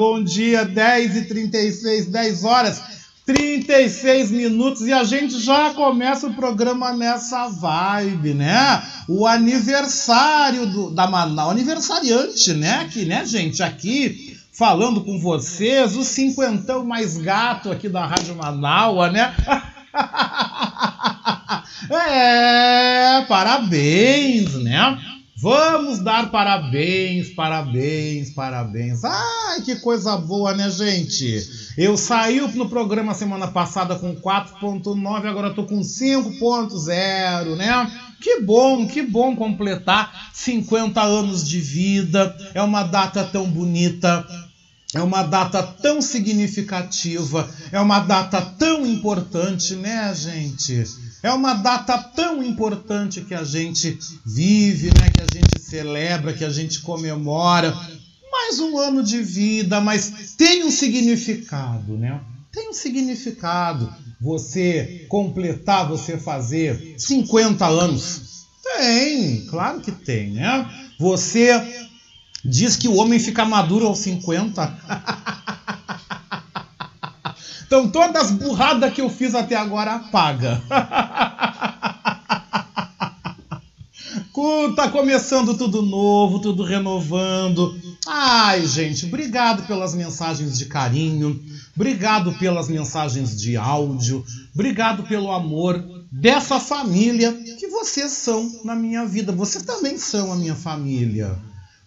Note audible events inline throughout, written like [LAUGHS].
bom dia, bom dia, 10 e 36, 10 horas 36 minutos e a gente já começa o programa nessa vibe, né? O aniversário do, da Manaus, aniversariante, né? Aqui, né, gente? Aqui falando com vocês, o cinquentão mais gato aqui da Rádio Manaus, né? [LAUGHS] é, parabéns, né? Vamos dar parabéns, parabéns, parabéns. Ai, que coisa boa, né, gente? Eu saí no programa semana passada com 4.9, agora tô com 5.0, né? Que bom, que bom completar 50 anos de vida. É uma data tão bonita. É uma data tão significativa, é uma data tão importante, né, gente? É uma data tão importante que a gente vive, né? Que a gente celebra, que a gente comemora. Mais um ano de vida, mas tem um significado, né? Tem um significado você completar, você fazer 50 anos. Tem, claro que tem, né? Você diz que o homem fica maduro aos 50. [LAUGHS] Então todas as burradas que eu fiz até agora apaga. tá começando tudo novo, tudo renovando. Ai, gente, obrigado pelas mensagens de carinho, obrigado pelas mensagens de áudio, obrigado pelo amor dessa família que vocês são na minha vida. Vocês também são a minha família.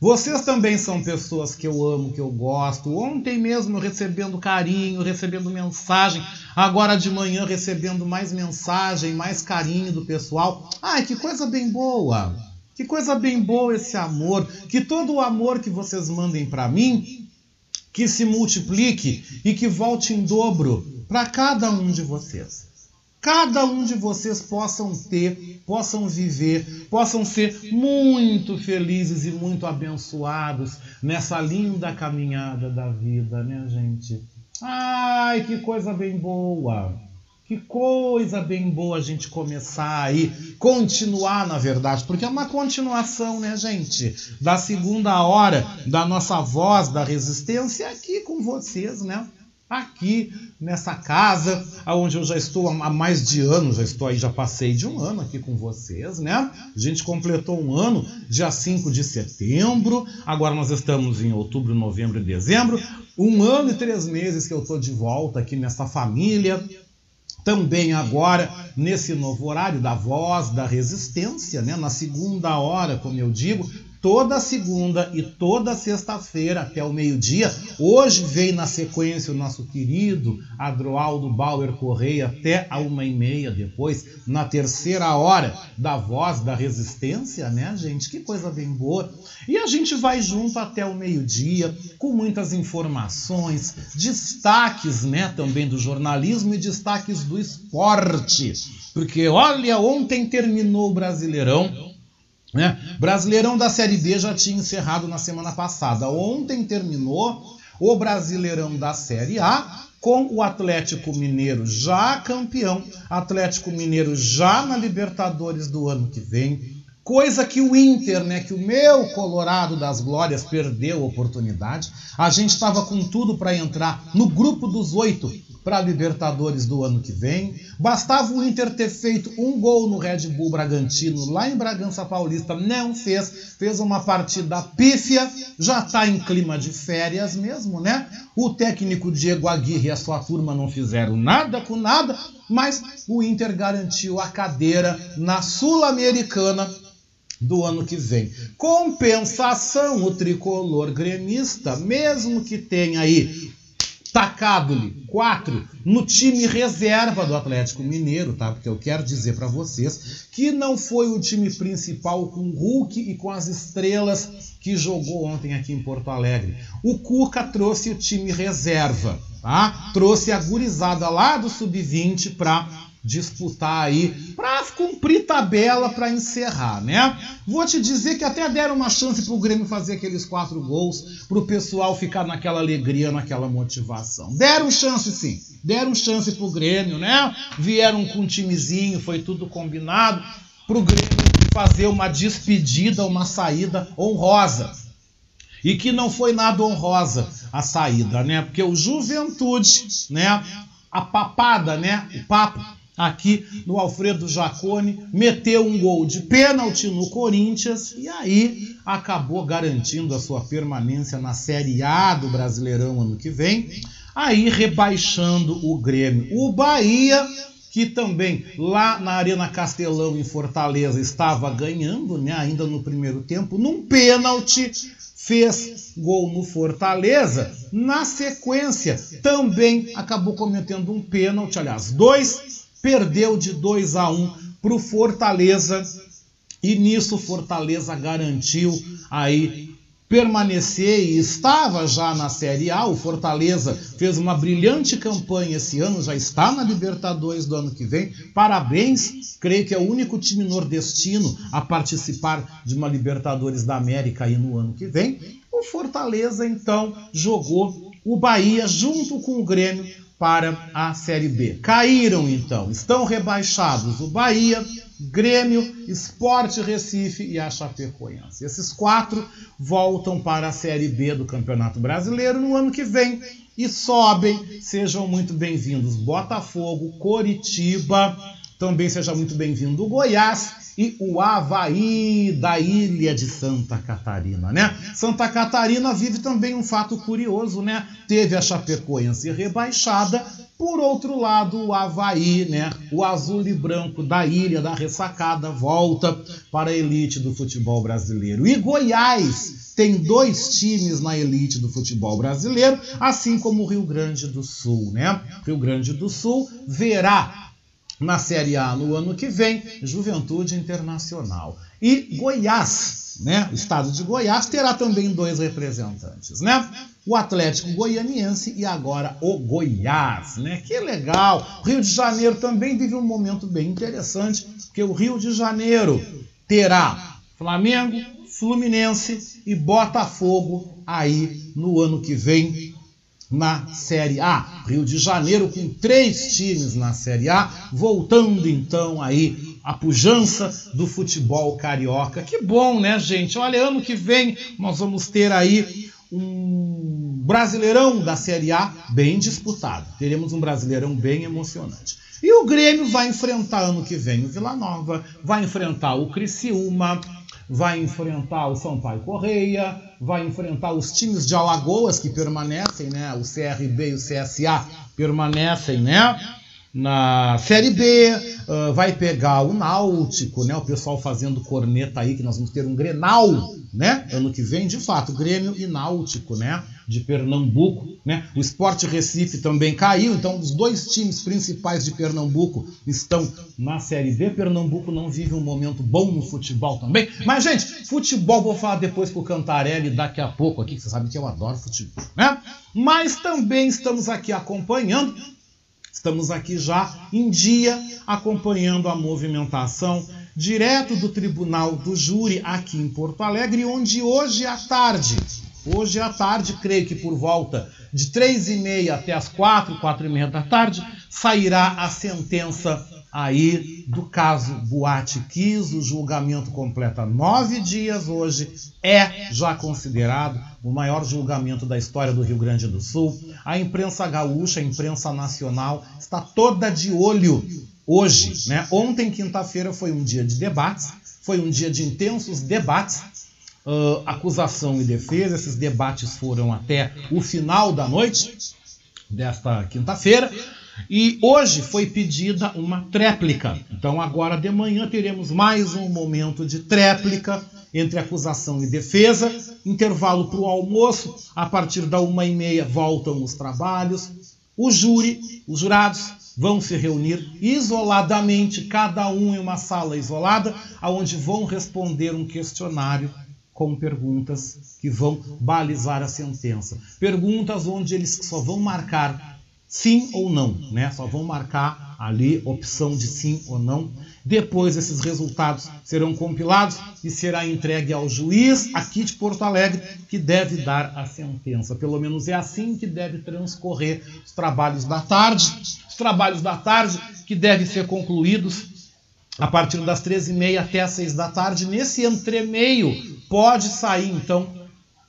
Vocês também são pessoas que eu amo, que eu gosto. Ontem mesmo recebendo carinho, recebendo mensagem. Agora de manhã recebendo mais mensagem, mais carinho do pessoal. Ai, que coisa bem boa! Que coisa bem boa esse amor. Que todo o amor que vocês mandem para mim, que se multiplique e que volte em dobro para cada um de vocês cada um de vocês possam ter, possam viver, possam ser muito felizes e muito abençoados nessa linda caminhada da vida, né, gente? Ai, que coisa bem boa! Que coisa bem boa a gente começar aí, continuar na verdade, porque é uma continuação, né, gente? Da segunda hora da nossa voz da resistência aqui com vocês, né? Aqui nessa casa, onde eu já estou há mais de ano, já estou aí, já passei de um ano aqui com vocês, né? A gente completou um ano dia 5 de setembro, agora nós estamos em outubro, novembro e dezembro. Um ano e três meses que eu estou de volta aqui nessa família, também agora nesse novo horário da voz da resistência, né? na segunda hora, como eu digo, toda segunda e toda sexta-feira até o meio-dia. Hoje vem na sequência o nosso querido Adroaldo Bauer Correia até a uma e meia depois, na terceira hora da Voz da Resistência, né, gente? Que coisa bem boa. E a gente vai junto até o meio-dia com muitas informações, destaques, né, também do jornalismo e destaques do esporte. Porque olha, ontem terminou o Brasileirão né? Brasileirão da Série B já tinha encerrado na semana passada. Ontem terminou o Brasileirão da Série A com o Atlético Mineiro já campeão, Atlético Mineiro já na Libertadores do ano que vem. Coisa que o Inter, né, que o meu Colorado das Glórias perdeu a oportunidade. A gente estava com tudo para entrar no grupo dos oito para a Libertadores do ano que vem. Bastava o Inter ter feito um gol no Red Bull Bragantino lá em Bragança Paulista, não fez, fez uma partida pífia, já está em clima de férias mesmo, né? O técnico Diego Aguirre e a sua turma não fizeram nada com nada, mas o Inter garantiu a cadeira na Sul-Americana do ano que vem. Compensação, o tricolor gremista, mesmo que tenha aí tacado-lhe quatro no time reserva do Atlético Mineiro, tá? Porque eu quero dizer para vocês que não foi o time principal com o Hulk e com as estrelas que jogou ontem aqui em Porto Alegre. O Cuca trouxe o time reserva, tá? Trouxe a gurizada lá do sub-20 para disputar aí para cumprir tabela para encerrar, né? Vou te dizer que até deram uma chance para o Grêmio fazer aqueles quatro gols, para o pessoal ficar naquela alegria, naquela motivação. Deram chance sim, deram chance para o Grêmio, né? Vieram com um timezinho, foi tudo combinado para o Grêmio fazer uma despedida, uma saída honrosa. e que não foi nada honrosa a saída, né? Porque o Juventude, né? A papada, né? O papo aqui no Alfredo Jacone meteu um gol de pênalti no Corinthians e aí acabou garantindo a sua permanência na Série A do Brasileirão ano que vem, aí rebaixando o Grêmio. O Bahia que também lá na Arena Castelão em Fortaleza estava ganhando, né, ainda no primeiro tempo, num pênalti fez gol no Fortaleza. Na sequência, também acabou cometendo um pênalti, aliás, dois, perdeu de 2 a 1 um para o Fortaleza. E nisso Fortaleza garantiu aí permanecer e estava já na Série A. O Fortaleza fez uma brilhante campanha esse ano, já está na Libertadores do ano que vem. Parabéns, creio que é o único time nordestino a participar de uma Libertadores da América aí no ano que vem. O Fortaleza então jogou o Bahia junto com o Grêmio para a Série B. Caíram então, estão rebaixados o Bahia, Grêmio, Esporte Recife e a Chapecoense. Esses quatro voltam para a Série B do Campeonato Brasileiro no ano que vem e sobem. Sejam muito bem-vindos Botafogo, Coritiba, também seja muito bem-vindo Goiás e o Havaí da ilha de Santa Catarina, né? Santa Catarina vive também um fato curioso, né? Teve a Chapecoense rebaixada, por outro lado, o Havaí, né? O azul e branco da ilha da ressacada volta para a elite do futebol brasileiro. E Goiás tem dois times na elite do futebol brasileiro, assim como o Rio Grande do Sul, né? Rio Grande do Sul verá na Série A no ano que vem, Juventude Internacional. E Goiás, né? O estado de Goiás terá também dois representantes, né? O Atlético Goianiense e agora o Goiás, né? Que legal! O Rio de Janeiro também vive um momento bem interessante, porque o Rio de Janeiro terá Flamengo, Fluminense e Botafogo aí no ano que vem na Série A. Rio de Janeiro com três times na Série A, voltando então aí a pujança do futebol carioca. Que bom, né, gente? Olha, ano que vem nós vamos ter aí um Brasileirão da Série A bem disputado. Teremos um Brasileirão bem emocionante. E o Grêmio vai enfrentar ano que vem o Vila Nova, vai enfrentar o Criciúma, vai enfrentar o Sampaio Correia, vai enfrentar os times de Alagoas que permanecem, né? O CRB e o CSA permanecem, né? Na Série B, uh, vai pegar o Náutico, né? O pessoal fazendo corneta aí que nós vamos ter um Grenal, né? Ano que vem, de fato, Grêmio e Náutico, né? De Pernambuco, né? O Esporte Recife também caiu, então os dois times principais de Pernambuco estão na Série B. Pernambuco não vive um momento bom no futebol também. Mas, gente, futebol vou falar depois com o Cantarelli daqui a pouco aqui, que você sabe que eu adoro futebol, né? Mas também estamos aqui acompanhando Estamos aqui já em dia acompanhando a movimentação direto do Tribunal do Júri aqui em Porto Alegre, onde hoje à tarde, hoje à tarde, creio que por volta de três e meia até as quatro, quatro e meia da tarde, sairá a sentença aí do caso Boate Kiss. O julgamento completa nove dias hoje, é já considerado o maior julgamento da história do Rio Grande do Sul. A imprensa gaúcha, a imprensa nacional, está toda de olho hoje. Né? Ontem, quinta-feira, foi um dia de debates, foi um dia de intensos debates. Uh, acusação e defesa, esses debates foram até o final da noite desta quinta-feira. E hoje foi pedida uma tréplica. Então, agora de manhã teremos mais um momento de tréplica entre acusação e defesa. Intervalo para o almoço. A partir da uma e meia voltam os trabalhos. O júri, os jurados, vão se reunir isoladamente, cada um em uma sala isolada, aonde vão responder um questionário com perguntas que vão balizar a sentença. Perguntas onde eles só vão marcar sim ou não, né? Só vão marcar ali opção de sim ou não. Depois esses resultados serão compilados e será entregue ao juiz aqui de Porto Alegre que deve dar a sentença. Pelo menos é assim que deve transcorrer os trabalhos da tarde. Os trabalhos da tarde que devem ser concluídos a partir das 13h30 até as 6 da tarde. Nesse entremeio pode sair então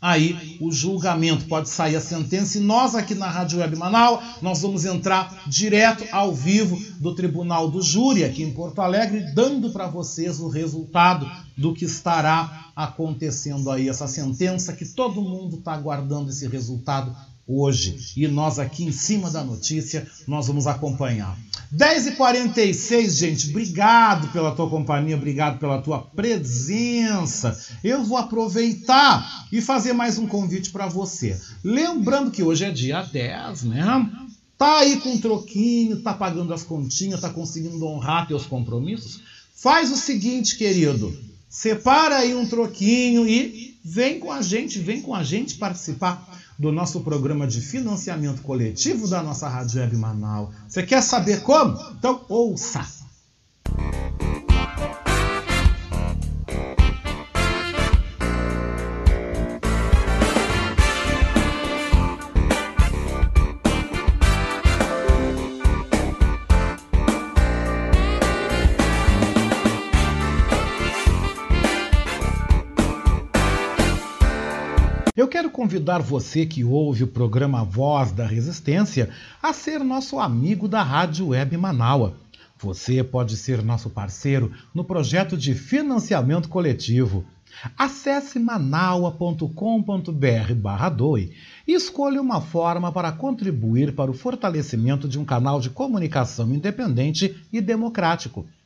aí o julgamento, pode sair a sentença e nós aqui na Rádio Web Manaus, nós vamos entrar direto ao vivo do Tribunal do Júri aqui em Porto Alegre, dando para vocês o resultado do que estará acontecendo aí, essa sentença que todo mundo está aguardando esse resultado hoje. E nós aqui em cima da notícia, nós vamos acompanhar. 10h46, gente, obrigado pela tua companhia, obrigado pela tua presença. Eu vou aproveitar e fazer mais um convite para você. Lembrando que hoje é dia 10, né? Tá aí com um troquinho, tá pagando as continhas, tá conseguindo honrar teus compromissos? Faz o seguinte, querido. Separa aí um troquinho e vem com a gente, vem com a gente participar do nosso programa de financiamento coletivo da nossa Rádio Web Manaus. Você quer saber como? Então ouça! Convidar você que ouve o programa Voz da Resistência a ser nosso amigo da Rádio Web Manaua. Você pode ser nosso parceiro no projeto de financiamento coletivo. Acesse manaua.com.br barra doe e escolha uma forma para contribuir para o fortalecimento de um canal de comunicação independente e democrático.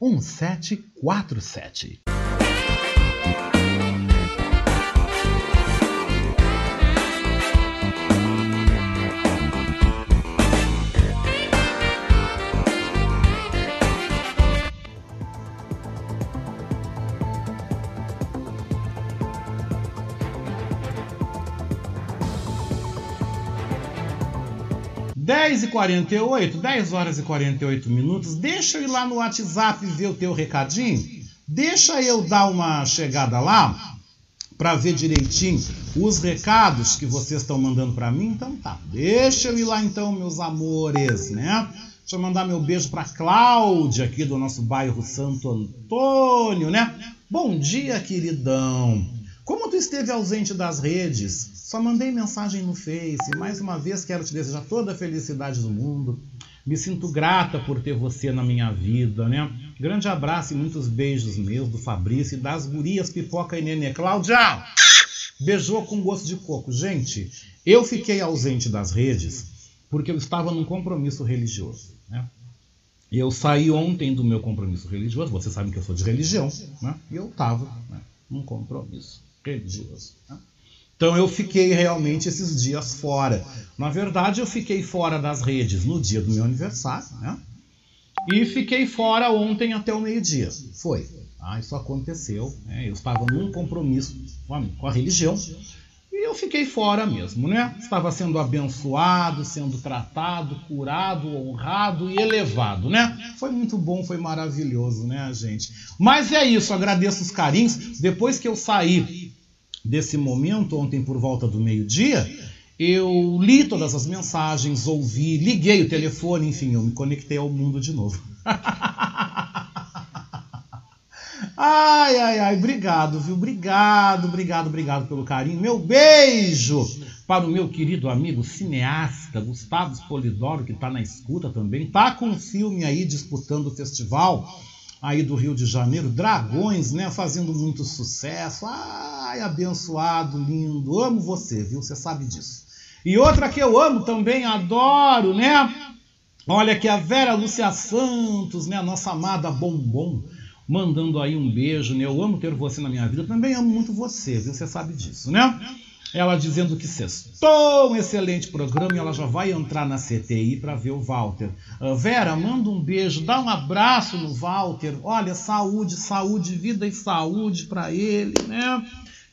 1747. Dez e quarenta e oito, dez horas e quarenta e oito minutos. Deixa eu ir lá no WhatsApp ver o teu recadinho. Deixa eu dar uma chegada lá para ver direitinho os recados que vocês estão mandando para mim. Então tá, deixa eu ir lá então, meus amores, né? Deixa eu mandar meu beijo para Cláudia aqui do nosso bairro Santo Antônio, né? Bom dia, queridão. Como tu esteve ausente das redes? Só mandei mensagem no Face. Mais uma vez quero te desejar toda a felicidade do mundo. Me sinto grata por ter você na minha vida, né? Grande abraço e muitos beijos meus do Fabrício e das gurias Pipoca e Nenê. Cláudia! Beijou com gosto de coco. Gente, eu fiquei ausente das redes porque eu estava num compromisso religioso, né? Eu saí ontem do meu compromisso religioso, vocês sabem que eu sou de religião, né? E eu estava né, num compromisso religioso. Né? Então eu fiquei realmente esses dias fora. Na verdade, eu fiquei fora das redes no dia do meu aniversário, né? E fiquei fora ontem até o meio-dia. Foi. Ah, isso aconteceu. Né? Eu estava num compromisso com a religião e eu fiquei fora mesmo, né? Estava sendo abençoado, sendo tratado, curado, honrado e elevado, né? Foi muito bom, foi maravilhoso, né, gente? Mas é isso, agradeço os carinhos. Depois que eu saí desse momento, ontem por volta do meio-dia, eu li todas as mensagens, ouvi, liguei o telefone, enfim, eu me conectei ao mundo de novo. [LAUGHS] ai, ai, ai, obrigado, viu? Obrigado, obrigado, obrigado pelo carinho. Meu beijo para o meu querido amigo cineasta Gustavo Spolidoro, que está na escuta também. Tá com um filme aí disputando o festival aí do Rio de Janeiro, Dragões, né, fazendo muito sucesso. Ai, abençoado, lindo. Amo você, viu? Você sabe disso. E outra que eu amo também, adoro, né? Olha aqui a Vera Lúcia Santos, né, nossa amada Bombom, mandando aí um beijo, né? Eu amo ter você na minha vida. Também amo muito você, viu? Você sabe disso, né? Ela dizendo que sextou, um excelente programa e ela já vai entrar na CTI para ver o Walter. Uh, Vera, manda um beijo, dá um abraço no Walter. Olha, saúde, saúde, vida e saúde para ele, né?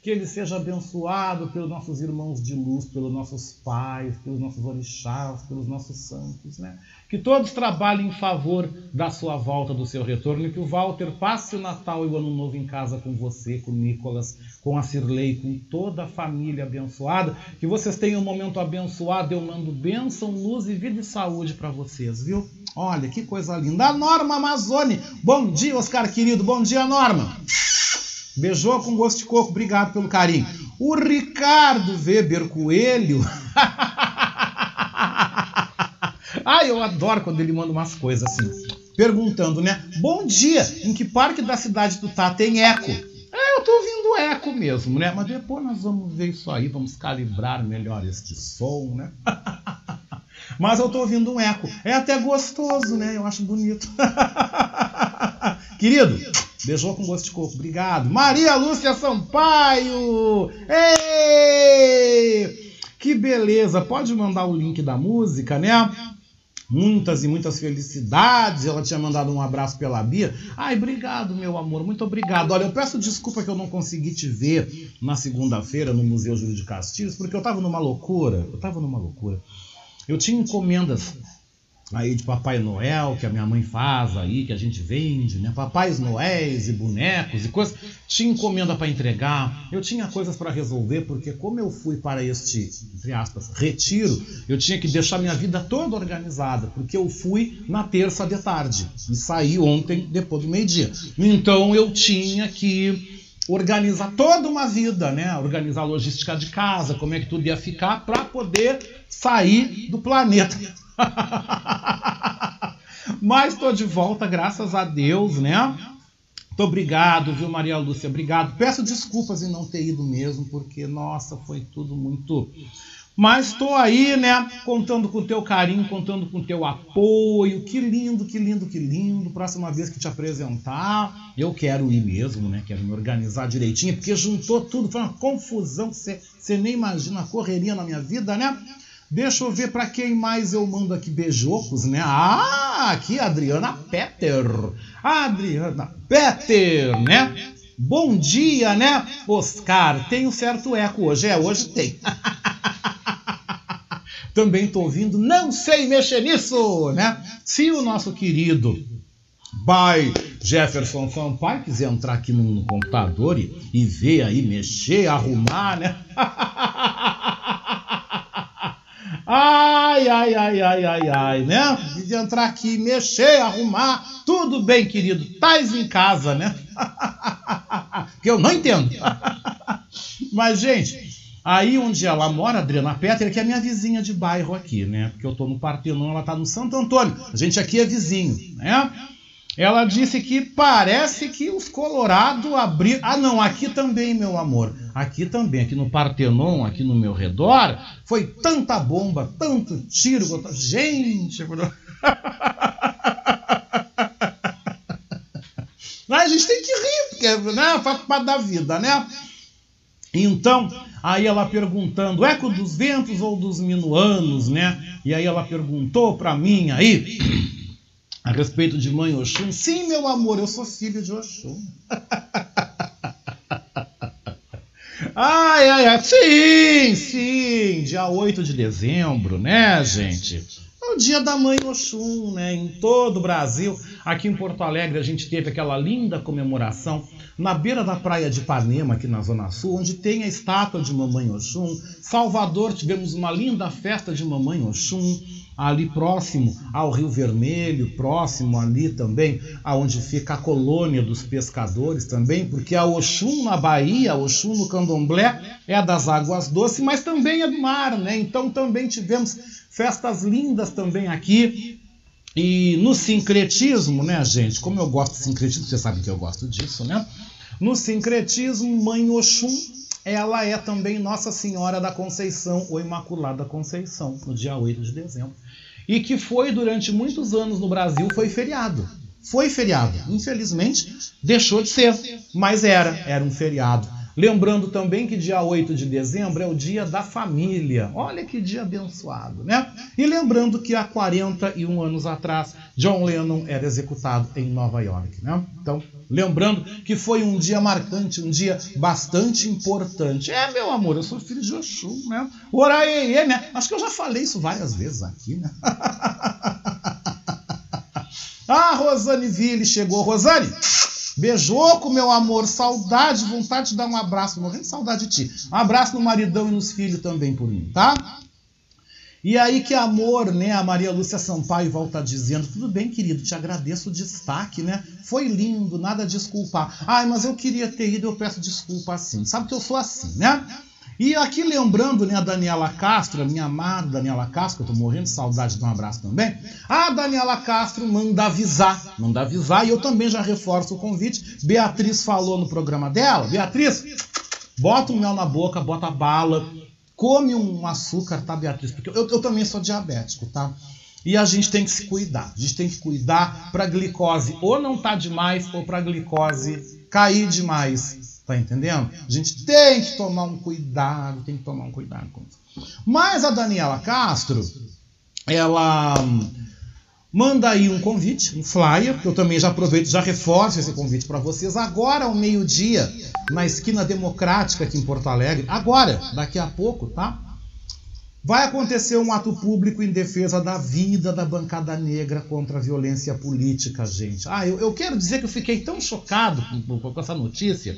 Que ele seja abençoado pelos nossos irmãos de luz, pelos nossos pais, pelos nossos orixás, pelos nossos santos, né? Que todos trabalhem em favor da sua volta, do seu retorno, e que o Walter passe o Natal e o Ano Novo em casa com você, com o Nicolas, com a Cirlei, com toda a família abençoada. Que vocês tenham um momento abençoado. Eu mando bênção, luz e vida e saúde para vocês, viu? Olha que coisa linda. A Norma Amazone. Bom dia, Oscar querido. Bom dia, Norma. Beijou com gosto de coco, obrigado pelo carinho. O Ricardo Weber Coelho. Ai, [LAUGHS] eu adoro quando ele manda umas coisas assim. Perguntando, né? Bom dia, em que parque da cidade tu tá tem eco? É, eu tô ouvindo eco mesmo, né? Mas depois nós vamos ver isso aí, vamos calibrar melhor este som, né? [LAUGHS] Mas eu tô ouvindo um eco. É até gostoso, né? Eu acho bonito. [LAUGHS] Querido, Beijou com gosto de coco. Obrigado. Maria Lúcia Sampaio! Ei! Que beleza! Pode mandar o link da música, né? Muitas e muitas felicidades. Ela tinha mandado um abraço pela Bia. Ai, obrigado, meu amor. Muito obrigado. Olha, eu peço desculpa que eu não consegui te ver na segunda-feira no Museu Júlio de Castilhos, porque eu tava numa loucura. Eu tava numa loucura. Eu tinha encomendas aí de Papai Noel, que a minha mãe faz aí, que a gente vende, né? Papais Noéis e bonecos e coisas. Tinha encomenda para entregar, eu tinha coisas para resolver, porque como eu fui para este, entre aspas, retiro, eu tinha que deixar minha vida toda organizada, porque eu fui na terça de tarde e saí ontem depois do meio-dia. Então eu tinha que organizar toda uma vida, né? Organizar a logística de casa, como é que tudo ia ficar para poder sair do planeta. [LAUGHS] Mas estou de volta, graças a Deus, né? Muito obrigado, viu, Maria Lúcia? Obrigado. Peço desculpas em não ter ido mesmo, porque, nossa, foi tudo muito. Mas estou aí, né? Contando com o teu carinho, contando com o teu apoio. Que lindo, que lindo, que lindo. Próxima vez que te apresentar, eu quero ir mesmo, né? Quero me organizar direitinho, porque juntou tudo, foi uma confusão. Você nem imagina a correria na minha vida, né? Deixa eu ver para quem mais eu mando aqui beijocos, né? Ah, aqui Adriana Peter. Adriana Peter, né? Bom dia, né? Oscar, tem um certo eco hoje. É, hoje tem. [LAUGHS] Também tô ouvindo, não sei mexer nisso, né? Se o nosso querido pai Jefferson Sampaio quiser entrar aqui no computador e, e ver aí, mexer, arrumar, né? [LAUGHS] Ai, ai, ai, ai, ai, ai, né? De entrar aqui, mexer, arrumar, tudo bem, querido. Tais em casa, né? [LAUGHS] que eu não entendo. [LAUGHS] Mas, gente, aí onde ela mora, Adriana Petra, que é minha vizinha de bairro aqui, né? Porque eu tô no Partenon, ela tá no Santo Antônio. A gente aqui é vizinho, né? Ela disse que parece que os Colorado abriram. Ah, não, aqui também, meu amor. Aqui também, aqui no Partenon, aqui no meu redor, foi tanta bomba, tanto tiro. Gente. [LAUGHS] a gente tem que rir, porque né, faz parte da vida, né? Então, aí ela perguntando, eco dos ventos ou dos minuanos, né? E aí ela perguntou para mim aí a respeito de mãe Oxum. Sim, meu amor, eu sou filho de Oxum. [LAUGHS] ai, ai, ai. Sim, sim. Dia 8 de dezembro, né, gente? É o dia da mãe Oxum, né? Em todo o Brasil. Aqui em Porto Alegre a gente teve aquela linda comemoração na beira da praia de Ipanema, aqui na Zona Sul, onde tem a estátua de Mamãe Oxum. Salvador tivemos uma linda festa de Mamãe Oxum ali próximo ao Rio Vermelho, próximo ali também aonde fica a colônia dos pescadores também, porque a Oxum na Bahia, a Oxum no Candomblé é das águas doces, mas também é do mar, né? Então também tivemos festas lindas também aqui. E no sincretismo, né, gente? Como eu gosto de sincretismo, vocês sabem que eu gosto disso, né? No sincretismo, Mãe Oxum ela é também Nossa Senhora da Conceição ou Imaculada Conceição, no dia 8 de dezembro e que foi durante muitos anos no Brasil foi feriado. Foi feriado. Infelizmente, deixou de ser, mas era, era um feriado Lembrando também que dia 8 de dezembro é o dia da família. Olha que dia abençoado, né? E lembrando que há 41 anos atrás, John Lennon era executado em Nova York, né? Então, lembrando que foi um dia marcante, um dia bastante importante. É, meu amor, eu sou filho de Oxum, né? Oraie, né? Acho que eu já falei isso várias vezes aqui, né? [LAUGHS] ah, Rosane Ville chegou. Rosane, Beijoco, meu amor, saudade, vontade de dar um abraço, morrendo de saudade de ti. Um abraço no maridão e nos filhos também por mim, tá? E aí que amor, né? A Maria Lúcia Sampaio volta dizendo, tudo bem, querido, te agradeço o destaque, né? Foi lindo, nada desculpar. Ai, mas eu queria ter ido, eu peço desculpa assim. Sabe que eu sou assim, né? E aqui lembrando né, a Daniela Castro, a minha amada Daniela Castro, eu tô morrendo de saudade de um abraço também. A Daniela Castro manda avisar, manda avisar, e eu também já reforço o convite. Beatriz falou no programa dela. Beatriz, bota um mel na boca, bota bala, come um açúcar, tá, Beatriz? Porque eu, eu também sou diabético, tá? E a gente tem que se cuidar. A gente tem que cuidar para glicose ou não tá demais ou para glicose cair demais. Tá entendendo? A gente tem que tomar um cuidado, tem que tomar um cuidado com isso. Mas a Daniela Castro, ela hum, manda aí um convite, um flyer, que eu também já aproveito, já reforço esse convite para vocês. Agora, ao meio-dia, na esquina democrática aqui em Porto Alegre, agora, daqui a pouco, tá? Vai acontecer um ato público em defesa da vida da bancada negra contra a violência política, gente. Ah, eu, eu quero dizer que eu fiquei tão chocado com, com essa notícia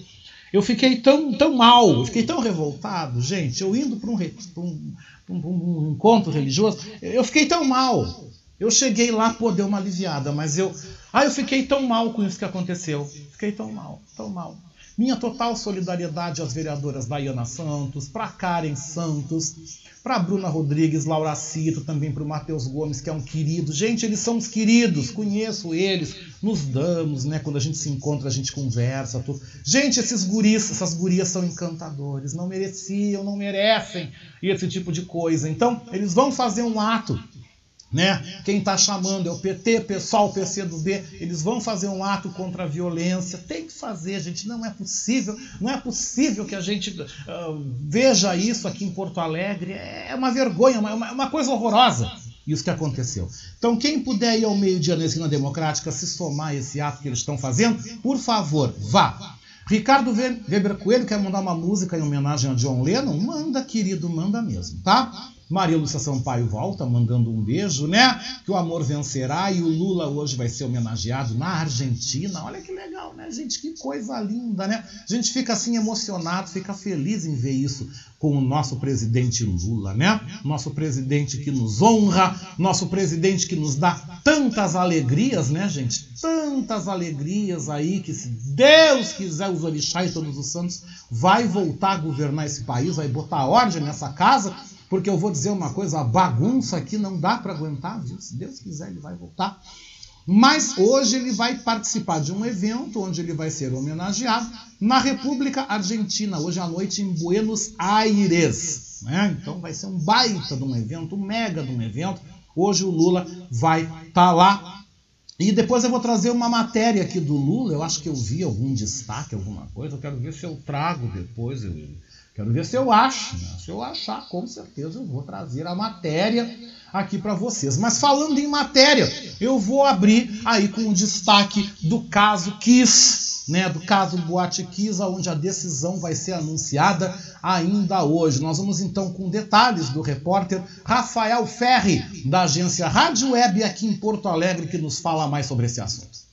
eu fiquei tão, tão mal, eu fiquei tão revoltado, gente. Eu indo para um, um, um, um, encontro religioso, eu fiquei tão mal. Eu cheguei lá, pô, deu uma aliviada, mas eu. Ah, eu fiquei tão mal com isso que aconteceu. Fiquei tão mal, tão mal. Minha total solidariedade às vereadoras Dayana Santos, para Karen Santos, para Bruna Rodrigues, Laura Cito, também para o Matheus Gomes, que é um querido. Gente, eles são os queridos, conheço eles, nos damos, né? Quando a gente se encontra, a gente conversa, tudo. Gente, esses guris, essas gurias são encantadores, não mereciam, não merecem esse tipo de coisa. Então, eles vão fazer um ato né? Quem está chamando é o PT, pessoal, PCdoB, eles vão fazer um ato contra a violência. Tem que fazer, gente. Não é possível, não é possível que a gente uh, veja isso aqui em Porto Alegre. É uma vergonha, uma, uma coisa horrorosa isso que aconteceu. Então, quem puder ir ao meio-dia na esquina democrática se somar a esse ato que eles estão fazendo, por favor, vá. Ricardo Weber Coelho quer mandar uma música em homenagem a John Lennon? Manda, querido, manda mesmo, tá? Maria Lúcia Sampaio volta mandando um beijo, né? Que o amor vencerá e o Lula hoje vai ser homenageado na Argentina. Olha que legal, né, gente? Que coisa linda, né? A gente fica assim emocionado, fica feliz em ver isso com o nosso presidente Lula, né? Nosso presidente que nos honra, nosso presidente que nos dá tantas alegrias, né, gente? Tantas alegrias aí que se Deus quiser os orixás e todos os santos vai voltar a governar esse país, vai botar ordem nessa casa porque eu vou dizer uma coisa, a bagunça aqui não dá para aguentar, viu? Se Deus quiser, ele vai voltar. Mas hoje ele vai participar de um evento onde ele vai ser homenageado na República Argentina, hoje à noite em Buenos Aires. Né? Então vai ser um baita de um evento, um mega de um evento. Hoje o Lula vai estar tá lá. E depois eu vou trazer uma matéria aqui do Lula. Eu acho que eu vi algum destaque, alguma coisa. Eu quero ver se eu trago depois. Eu Quero ver se eu acho. Né? Se eu achar, com certeza eu vou trazer a matéria aqui para vocês. Mas falando em matéria, eu vou abrir aí com o destaque do caso Kiss, né? Do caso Boate Kiss, onde a decisão vai ser anunciada ainda hoje. Nós vamos então com detalhes do repórter Rafael Ferri, da agência Rádio Web aqui em Porto Alegre, que nos fala mais sobre esse assunto.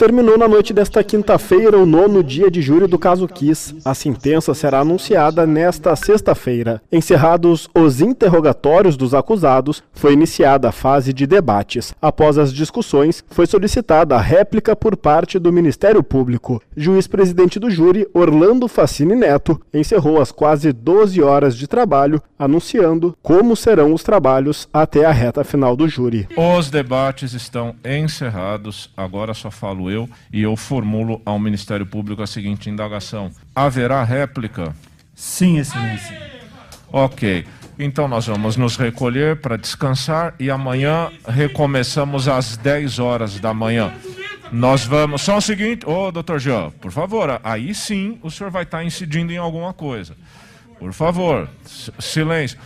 Terminou na noite desta quinta-feira o nono dia de júri do caso Kiss. A sentença será anunciada nesta sexta-feira. Encerrados os interrogatórios dos acusados, foi iniciada a fase de debates. Após as discussões, foi solicitada a réplica por parte do Ministério Público. Juiz-presidente do júri, Orlando Facini Neto, encerrou as quase 12 horas de trabalho, anunciando como serão os trabalhos até a reta final do júri. Os debates estão encerrados, agora só falo eu, e eu formulo ao Ministério Público a seguinte indagação: haverá réplica? Sim, Excelência. Ok. Então nós vamos nos recolher para descansar e amanhã recomeçamos às 10 horas da manhã. Nós vamos. Só o seguinte, ô oh, doutor Jean, por favor, aí sim o senhor vai estar incidindo em alguma coisa. Por favor, silêncio.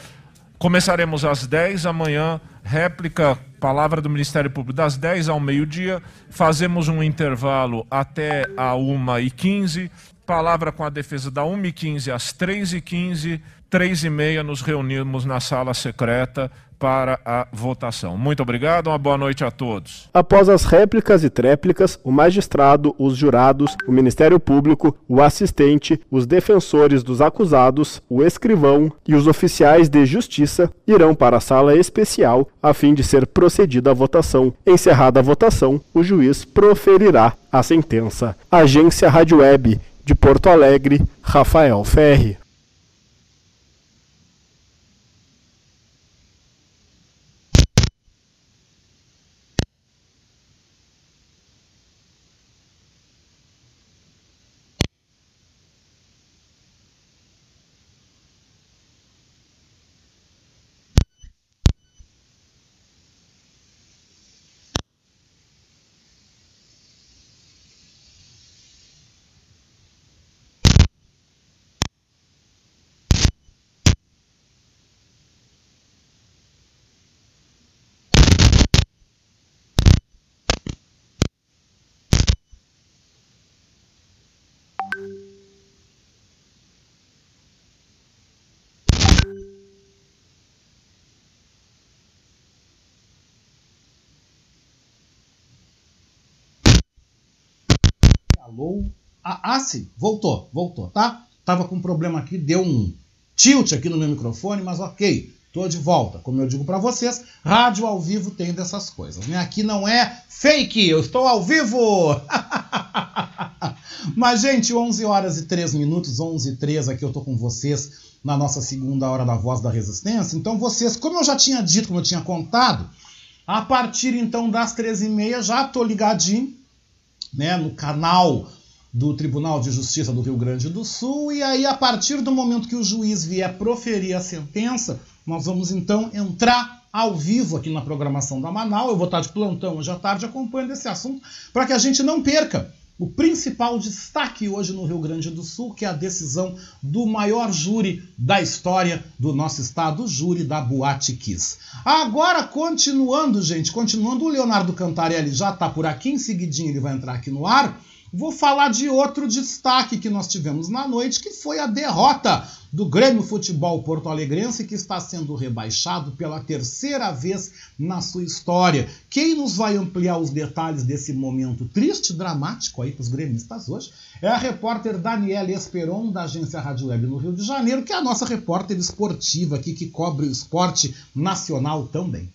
Começaremos às 10 amanhã, réplica, palavra do Ministério Público, das 10 ao meio-dia. Fazemos um intervalo até a 1h15. Palavra com a defesa da 1h15 às 3h15. 3h30 nos reunimos na sala secreta para a votação. Muito obrigado, uma boa noite a todos. Após as réplicas e tréplicas, o magistrado, os jurados, o Ministério Público, o assistente, os defensores dos acusados, o escrivão e os oficiais de justiça irão para a sala especial a fim de ser procedida a votação. Encerrada a votação, o juiz proferirá a sentença. Agência Rádio Web de Porto Alegre, Rafael Ferri. Alô? Ah, ah, sim, voltou, voltou, tá? Tava com um problema aqui, deu um tilt aqui no meu microfone, mas ok, tô de volta. Como eu digo para vocês, rádio ao vivo tem dessas coisas, né? Aqui não é fake, eu estou ao vivo! [LAUGHS] mas, gente, 11 horas e 3 minutos, 11 e 3 aqui eu tô com vocês na nossa segunda hora da Voz da Resistência. Então, vocês, como eu já tinha dito, como eu tinha contado, a partir então das 13h30 já tô ligadinho né, no canal do Tribunal de Justiça do Rio Grande do Sul, e aí, a partir do momento que o juiz vier proferir a sentença, nós vamos então entrar ao vivo aqui na programação da Manaus. Eu vou estar de plantão hoje à tarde acompanhando esse assunto para que a gente não perca o principal destaque hoje no Rio Grande do Sul, que é a decisão do maior júri da história do nosso estado, o júri da Boate Kiss. Agora, continuando, gente, continuando, o Leonardo Cantarelli já está por aqui, em seguidinho ele vai entrar aqui no ar. Vou falar de outro destaque que nós tivemos na noite, que foi a derrota do Grêmio Futebol Porto Alegrense, que está sendo rebaixado pela terceira vez na sua história. Quem nos vai ampliar os detalhes desse momento triste, dramático aí para os gremistas hoje, é a repórter Daniela Esperon, da agência Rádio Web no Rio de Janeiro, que é a nossa repórter esportiva aqui, que cobre o esporte nacional também.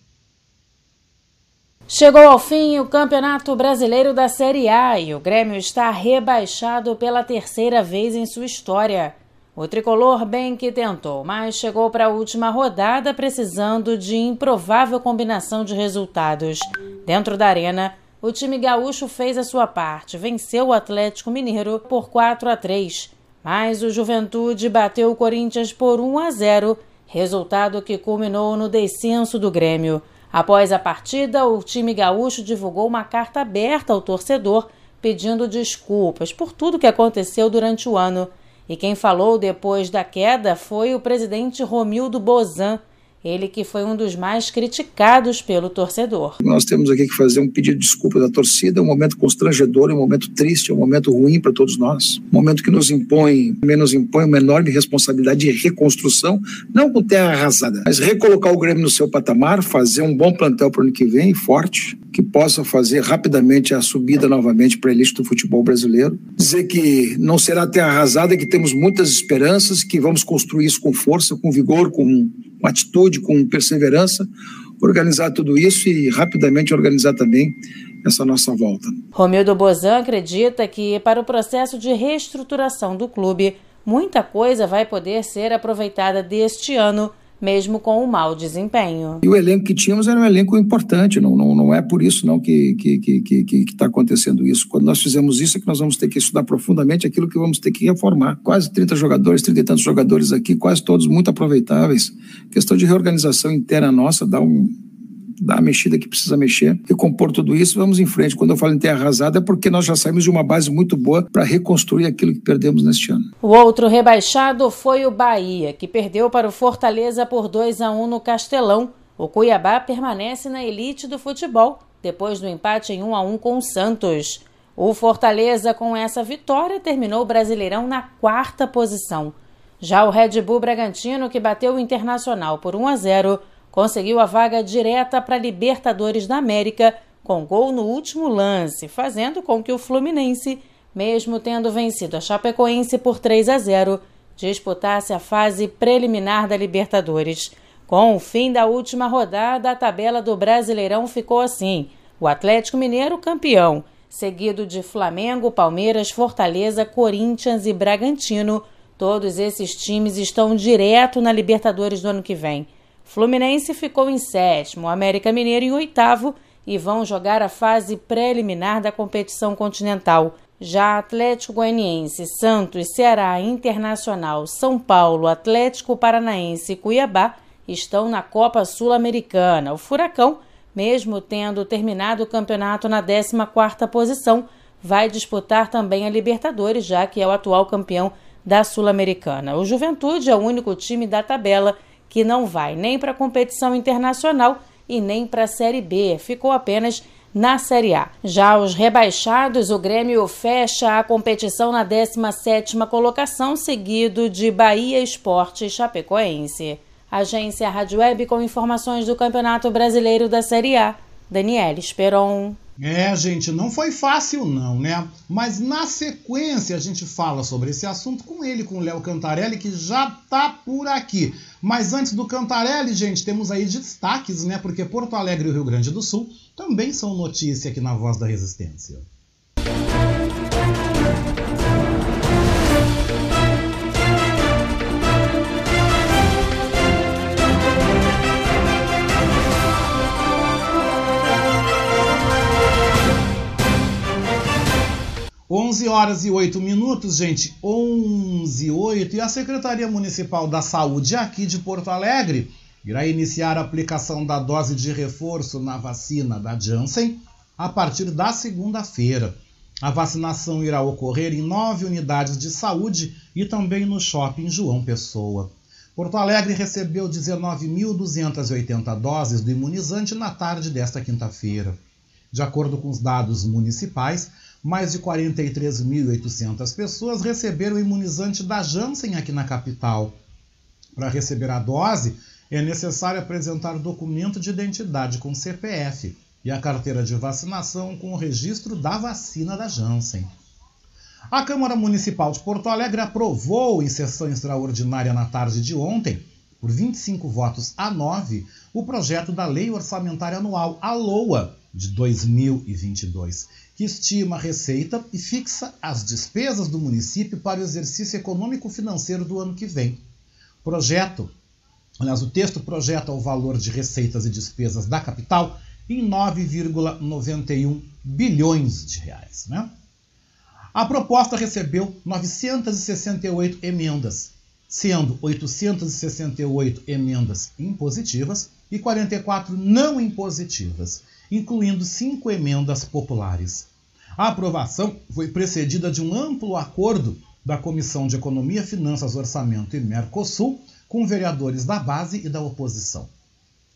Chegou ao fim o Campeonato Brasileiro da Série A e o Grêmio está rebaixado pela terceira vez em sua história. O tricolor bem que tentou, mas chegou para a última rodada precisando de improvável combinação de resultados. Dentro da arena, o time gaúcho fez a sua parte, venceu o Atlético Mineiro por 4 a 3, mas o Juventude bateu o Corinthians por 1 a 0, resultado que culminou no descenso do Grêmio. Após a partida, o time gaúcho divulgou uma carta aberta ao torcedor pedindo desculpas por tudo que aconteceu durante o ano e quem falou depois da queda foi o presidente Romildo Bozan, ele que foi um dos mais criticados pelo torcedor. Nós temos aqui que fazer um pedido de desculpa da torcida, um momento constrangedor, um momento triste, é um momento ruim para todos nós. Um momento que nos impõe, menos impõe uma enorme responsabilidade de reconstrução, não com terra arrasada, mas recolocar o Grêmio no seu patamar, fazer um bom plantel para o ano que vem, forte, que possa fazer rapidamente a subida novamente para a elite do futebol brasileiro. Dizer que não será terra arrasada, que temos muitas esperanças, que vamos construir isso com força, com vigor, com, com atitude, com perseverança, organizar tudo isso e rapidamente organizar também essa nossa volta. Romildo Bozan acredita que para o processo de reestruturação do clube, muita coisa vai poder ser aproveitada deste ano mesmo com o mau desempenho. E o elenco que tínhamos era um elenco importante, não, não, não é por isso não que está que, que, que, que tá acontecendo isso. Quando nós fizemos isso é que nós vamos ter que estudar profundamente aquilo que vamos ter que reformar. Quase 30 jogadores, 30 e tantos jogadores aqui, quase todos muito aproveitáveis. Questão de reorganização interna nossa dá um dar a mexida que precisa mexer, recompor tudo isso, vamos em frente. Quando eu falo em terra arrasada é porque nós já saímos de uma base muito boa para reconstruir aquilo que perdemos neste ano. O outro rebaixado foi o Bahia, que perdeu para o Fortaleza por 2 a 1 no Castelão. O Cuiabá permanece na elite do futebol depois do empate em 1 a 1 com o Santos. O Fortaleza, com essa vitória, terminou o Brasileirão na quarta posição. Já o Red Bull Bragantino, que bateu o Internacional por 1 a 0, conseguiu a vaga direta para a Libertadores da América, com gol no último lance, fazendo com que o Fluminense, mesmo tendo vencido a Chapecoense por 3 a 0, disputasse a fase preliminar da Libertadores. Com o fim da última rodada, a tabela do Brasileirão ficou assim: o Atlético Mineiro campeão, seguido de Flamengo, Palmeiras, Fortaleza, Corinthians e Bragantino. Todos esses times estão direto na Libertadores do ano que vem. Fluminense ficou em sétimo, América Mineiro em oitavo e vão jogar a fase preliminar da competição continental. Já Atlético Goianiense, Santos, Ceará, Internacional, São Paulo, Atlético Paranaense e Cuiabá estão na Copa Sul-Americana. O Furacão, mesmo tendo terminado o campeonato na 14ª posição, vai disputar também a Libertadores, já que é o atual campeão da Sul-Americana. O Juventude é o único time da tabela que não vai nem para a competição internacional e nem para a Série B, ficou apenas na Série A. Já os rebaixados, o Grêmio fecha a competição na 17ª colocação, seguido de Bahia Esporte e Chapecoense. Agência Rádio Web com informações do Campeonato Brasileiro da Série A. Daniela Esperon. É, gente, não foi fácil não, né? Mas na sequência a gente fala sobre esse assunto com ele, com o Léo Cantarelli, que já tá por aqui. Mas antes do Cantarelli, gente, temos aí destaques, né? Porque Porto Alegre e o Rio Grande do Sul também são notícia aqui na Voz da Resistência. 11 horas e 8 minutos, gente. 11 e 8. E a Secretaria Municipal da Saúde aqui de Porto Alegre irá iniciar a aplicação da dose de reforço na vacina da Janssen a partir da segunda-feira. A vacinação irá ocorrer em nove unidades de saúde e também no shopping João Pessoa. Porto Alegre recebeu 19.280 doses do imunizante na tarde desta quinta-feira. De acordo com os dados municipais, mais de 43.800 pessoas receberam o imunizante da Janssen aqui na capital. Para receber a dose, é necessário apresentar documento de identidade com CPF e a carteira de vacinação com o registro da vacina da Janssen. A Câmara Municipal de Porto Alegre aprovou em sessão extraordinária na tarde de ontem, por 25 votos a 9, o projeto da Lei Orçamentária Anual, a LOA, de 2022, que estima a receita e fixa as despesas do município para o exercício econômico-financeiro do ano que vem. Projeto, aliás, o texto projeta o valor de receitas e despesas da capital em 9,91 bilhões de reais. Né? A proposta recebeu 968 emendas, sendo 868 emendas impositivas e 44 não impositivas, incluindo cinco emendas populares. A aprovação foi precedida de um amplo acordo da Comissão de Economia, Finanças, Orçamento e Mercosul com vereadores da base e da oposição.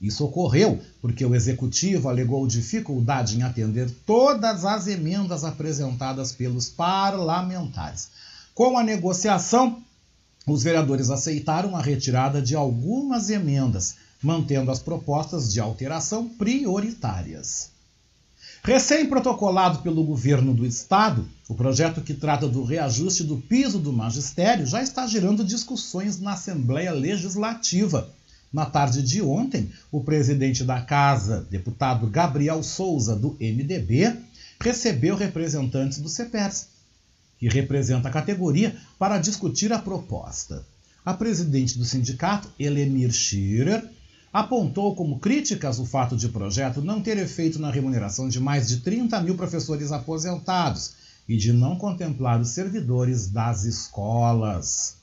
Isso ocorreu porque o executivo alegou dificuldade em atender todas as emendas apresentadas pelos parlamentares. Com a negociação, os vereadores aceitaram a retirada de algumas emendas, mantendo as propostas de alteração prioritárias. Recém-protocolado pelo governo do estado, o projeto que trata do reajuste do piso do magistério já está gerando discussões na Assembleia Legislativa. Na tarde de ontem, o presidente da casa, deputado Gabriel Souza, do MDB, recebeu representantes do CEPERS, que representa a categoria, para discutir a proposta. A presidente do sindicato, Elemir Schirer, apontou como críticas o fato de o projeto não ter efeito na remuneração de mais de 30 mil professores aposentados e de não contemplar os servidores das escolas.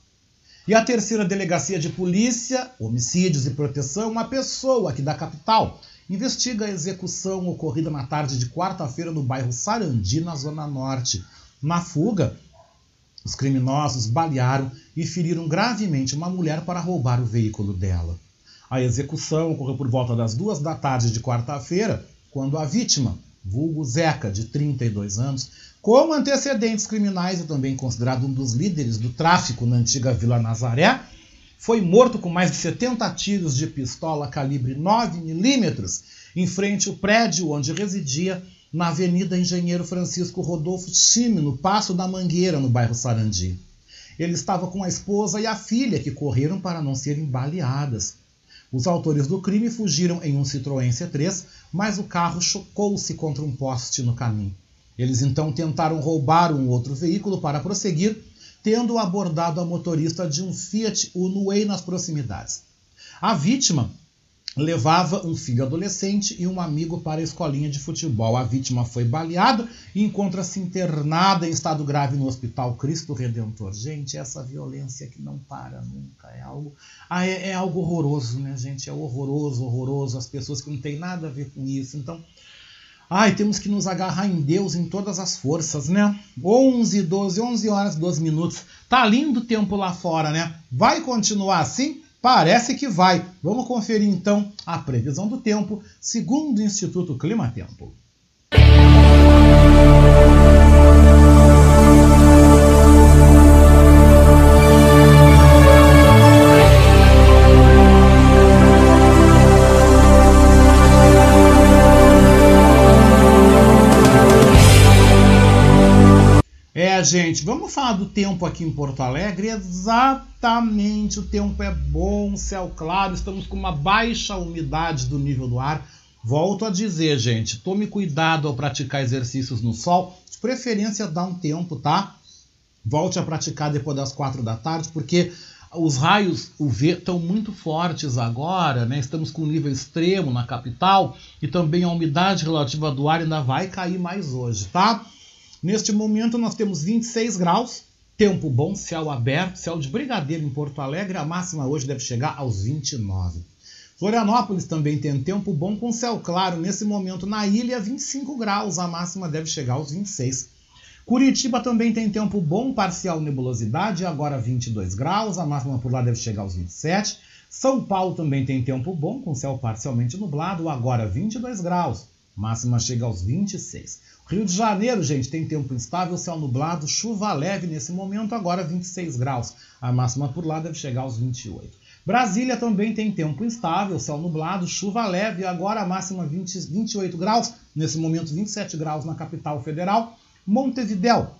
E a terceira delegacia de polícia, homicídios e proteção, uma pessoa aqui da capital, investiga a execução ocorrida na tarde de quarta-feira no bairro Sarandi, na Zona Norte. Na fuga, os criminosos balearam e feriram gravemente uma mulher para roubar o veículo dela. A execução ocorreu por volta das duas da tarde de quarta-feira, quando a vítima, vulgo Zeca, de 32 anos, com antecedentes criminais e também considerado um dos líderes do tráfico na antiga Vila Nazaré, foi morto com mais de 70 tiros de pistola calibre 9mm em frente ao prédio onde residia na Avenida Engenheiro Francisco Rodolfo Chime, no Passo da Mangueira, no bairro Sarandi. Ele estava com a esposa e a filha, que correram para não serem baleadas. Os autores do crime fugiram em um Citroën C3, mas o carro chocou-se contra um poste no caminho. Eles então tentaram roubar um outro veículo para prosseguir, tendo abordado a motorista de um Fiat Uno nas proximidades. A vítima levava um filho adolescente e um amigo para a escolinha de futebol. A vítima foi baleada e encontra-se internada em estado grave no Hospital Cristo Redentor. Gente, essa violência que não para nunca é algo, ah, é, é algo horroroso, né, gente? É horroroso, horroroso. As pessoas que não têm nada a ver com isso. Então, ai, temos que nos agarrar em Deus em todas as forças, né? 11, 12, 11 horas, 12 minutos. Tá lindo o tempo lá fora, né? Vai continuar assim? Parece que vai. Vamos conferir então a previsão do tempo, segundo o Instituto Clima Tempo. É, gente, vamos falar do tempo aqui em Porto Alegre. Exatamente, o tempo é bom, céu claro, estamos com uma baixa umidade do nível do ar. Volto a dizer, gente, tome cuidado ao praticar exercícios no sol, de preferência dá um tempo, tá? Volte a praticar depois das quatro da tarde, porque os raios UV estão muito fortes agora, né? Estamos com um nível extremo na capital e também a umidade relativa do ar ainda vai cair mais hoje, tá? Neste momento nós temos 26 graus, tempo bom, céu aberto, céu de brigadeiro em Porto Alegre, a máxima hoje deve chegar aos 29. Florianópolis também tem tempo bom com céu claro, nesse momento na ilha 25 graus, a máxima deve chegar aos 26. Curitiba também tem tempo bom, parcial nebulosidade, agora 22 graus, a máxima por lá deve chegar aos 27. São Paulo também tem tempo bom, com céu parcialmente nublado, agora 22 graus, máxima chega aos 26. Rio de Janeiro, gente, tem tempo instável, céu nublado, chuva leve nesse momento, agora 26 graus. A máxima por lá deve chegar aos 28. Brasília também tem tempo instável, céu nublado, chuva leve, agora a máxima 20, 28 graus, nesse momento 27 graus na capital federal. Montevidéu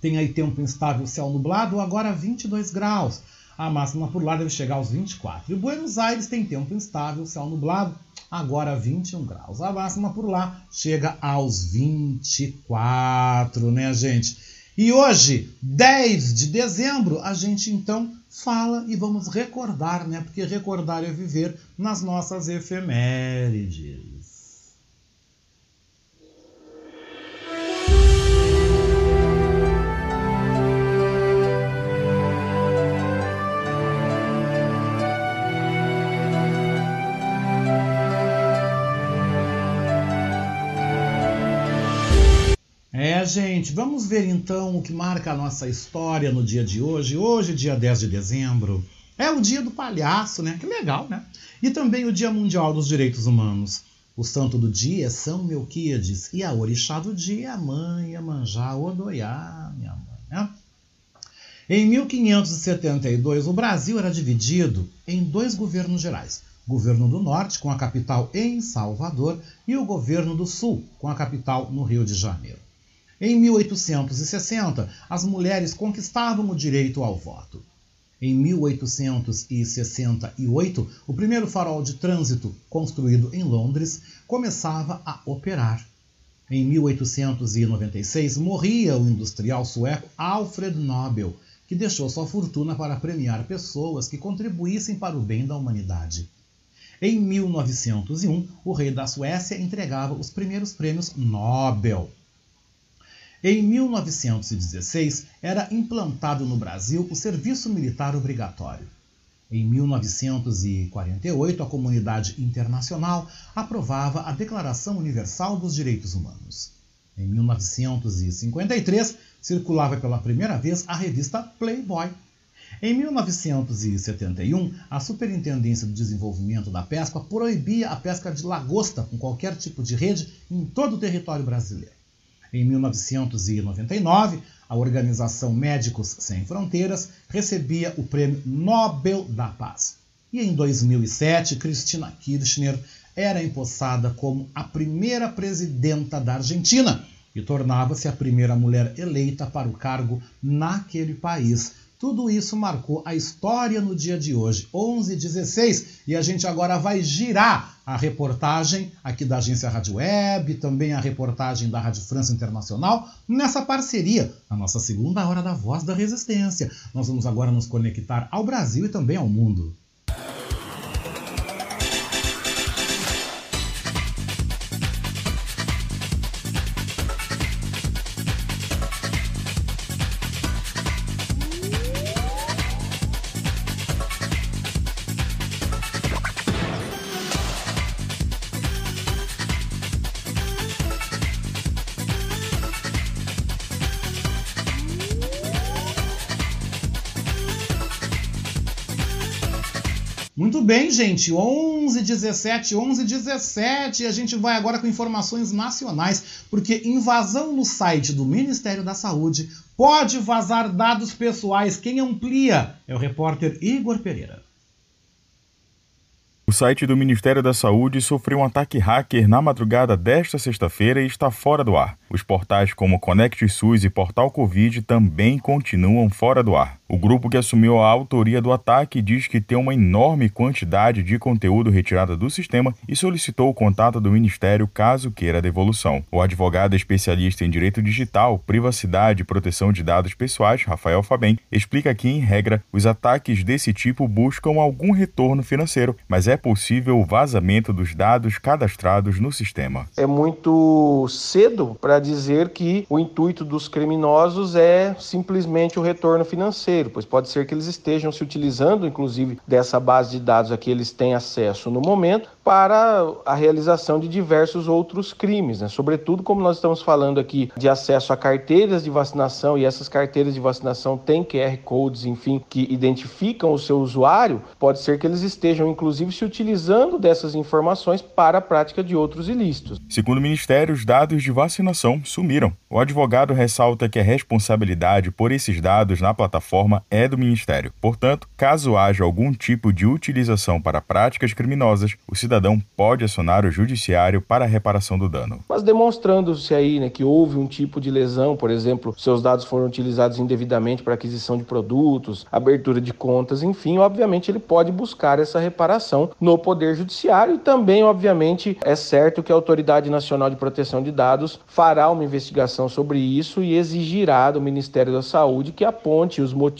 tem aí tempo instável, céu nublado, agora 22 graus. A máxima por lá deve chegar aos 24. E Buenos Aires tem tempo instável, céu nublado, agora 21 graus. A máxima por lá chega aos 24, né, gente? E hoje, 10 de dezembro, a gente então fala e vamos recordar, né? Porque recordar é viver nas nossas efemérides. Gente, vamos ver então o que marca a nossa história no dia de hoje. Hoje, dia 10 de dezembro, é o dia do palhaço, né? Que legal, né? E também o Dia Mundial dos Direitos Humanos. O santo do dia é São Melquíades e a orixá do dia é a mãe Iemanjá Odoiá, minha mãe, né? Em 1572, o Brasil era dividido em dois governos gerais. O governo do Norte, com a capital em Salvador, e o governo do Sul, com a capital no Rio de Janeiro. Em 1860, as mulheres conquistavam o direito ao voto. Em 1868, o primeiro farol de trânsito, construído em Londres, começava a operar. Em 1896, morria o industrial sueco Alfred Nobel, que deixou sua fortuna para premiar pessoas que contribuíssem para o bem da humanidade. Em 1901, o rei da Suécia entregava os primeiros prêmios Nobel. Em 1916, era implantado no Brasil o serviço militar obrigatório. Em 1948, a comunidade internacional aprovava a Declaração Universal dos Direitos Humanos. Em 1953, circulava pela primeira vez a revista Playboy. Em 1971, a Superintendência do Desenvolvimento da Pesca proibia a pesca de lagosta com qualquer tipo de rede em todo o território brasileiro. Em 1999, a organização Médicos Sem Fronteiras recebia o Prêmio Nobel da Paz. E em 2007, Cristina Kirchner era empossada como a primeira presidenta da Argentina e tornava-se a primeira mulher eleita para o cargo naquele país. Tudo isso marcou a história no dia de hoje, 11 16, e a gente agora vai girar a reportagem aqui da agência Rádio Web, também a reportagem da Rádio França Internacional, nessa parceria, a nossa segunda hora da Voz da Resistência. Nós vamos agora nos conectar ao Brasil e também ao mundo. Bem, gente. 11, 17, 11, 17. E a gente vai agora com informações nacionais, porque invasão no site do Ministério da Saúde pode vazar dados pessoais. Quem amplia é o repórter Igor Pereira. O site do Ministério da Saúde sofreu um ataque hacker na madrugada desta sexta-feira e está fora do ar. Os portais como Conect SUS e Portal Covid também continuam fora do ar. O grupo que assumiu a autoria do ataque diz que tem uma enorme quantidade de conteúdo retirada do sistema e solicitou o contato do Ministério caso queira a devolução. O advogado especialista em direito digital, privacidade e proteção de dados pessoais, Rafael Fabem, explica que, em regra, os ataques desse tipo buscam algum retorno financeiro, mas é possível o vazamento dos dados cadastrados no sistema. É muito cedo para dizer que o intuito dos criminosos é simplesmente o retorno financeiro, pois pode ser que eles estejam se utilizando, inclusive, dessa base de dados a que eles têm acesso no momento para a realização de diversos outros crimes, né? sobretudo como nós estamos falando aqui de acesso a carteiras de vacinação e essas carteiras de vacinação têm QR codes, enfim, que identificam o seu usuário, pode ser que eles estejam inclusive se utilizando dessas informações para a prática de outros ilícitos. Segundo o Ministério, os dados de vacinação sumiram. O advogado ressalta que a responsabilidade por esses dados na plataforma é do Ministério. Portanto, caso haja algum tipo de utilização para práticas criminosas, o cidadão pode acionar o judiciário para a reparação do dano. Mas demonstrando-se aí né, que houve um tipo de lesão, por exemplo, seus dados foram utilizados indevidamente para aquisição de produtos, abertura de contas, enfim, obviamente ele pode buscar essa reparação no Poder Judiciário e também, obviamente, é certo que a Autoridade Nacional de Proteção de Dados fará uma investigação sobre isso e exigirá do Ministério da Saúde que aponte os motivos,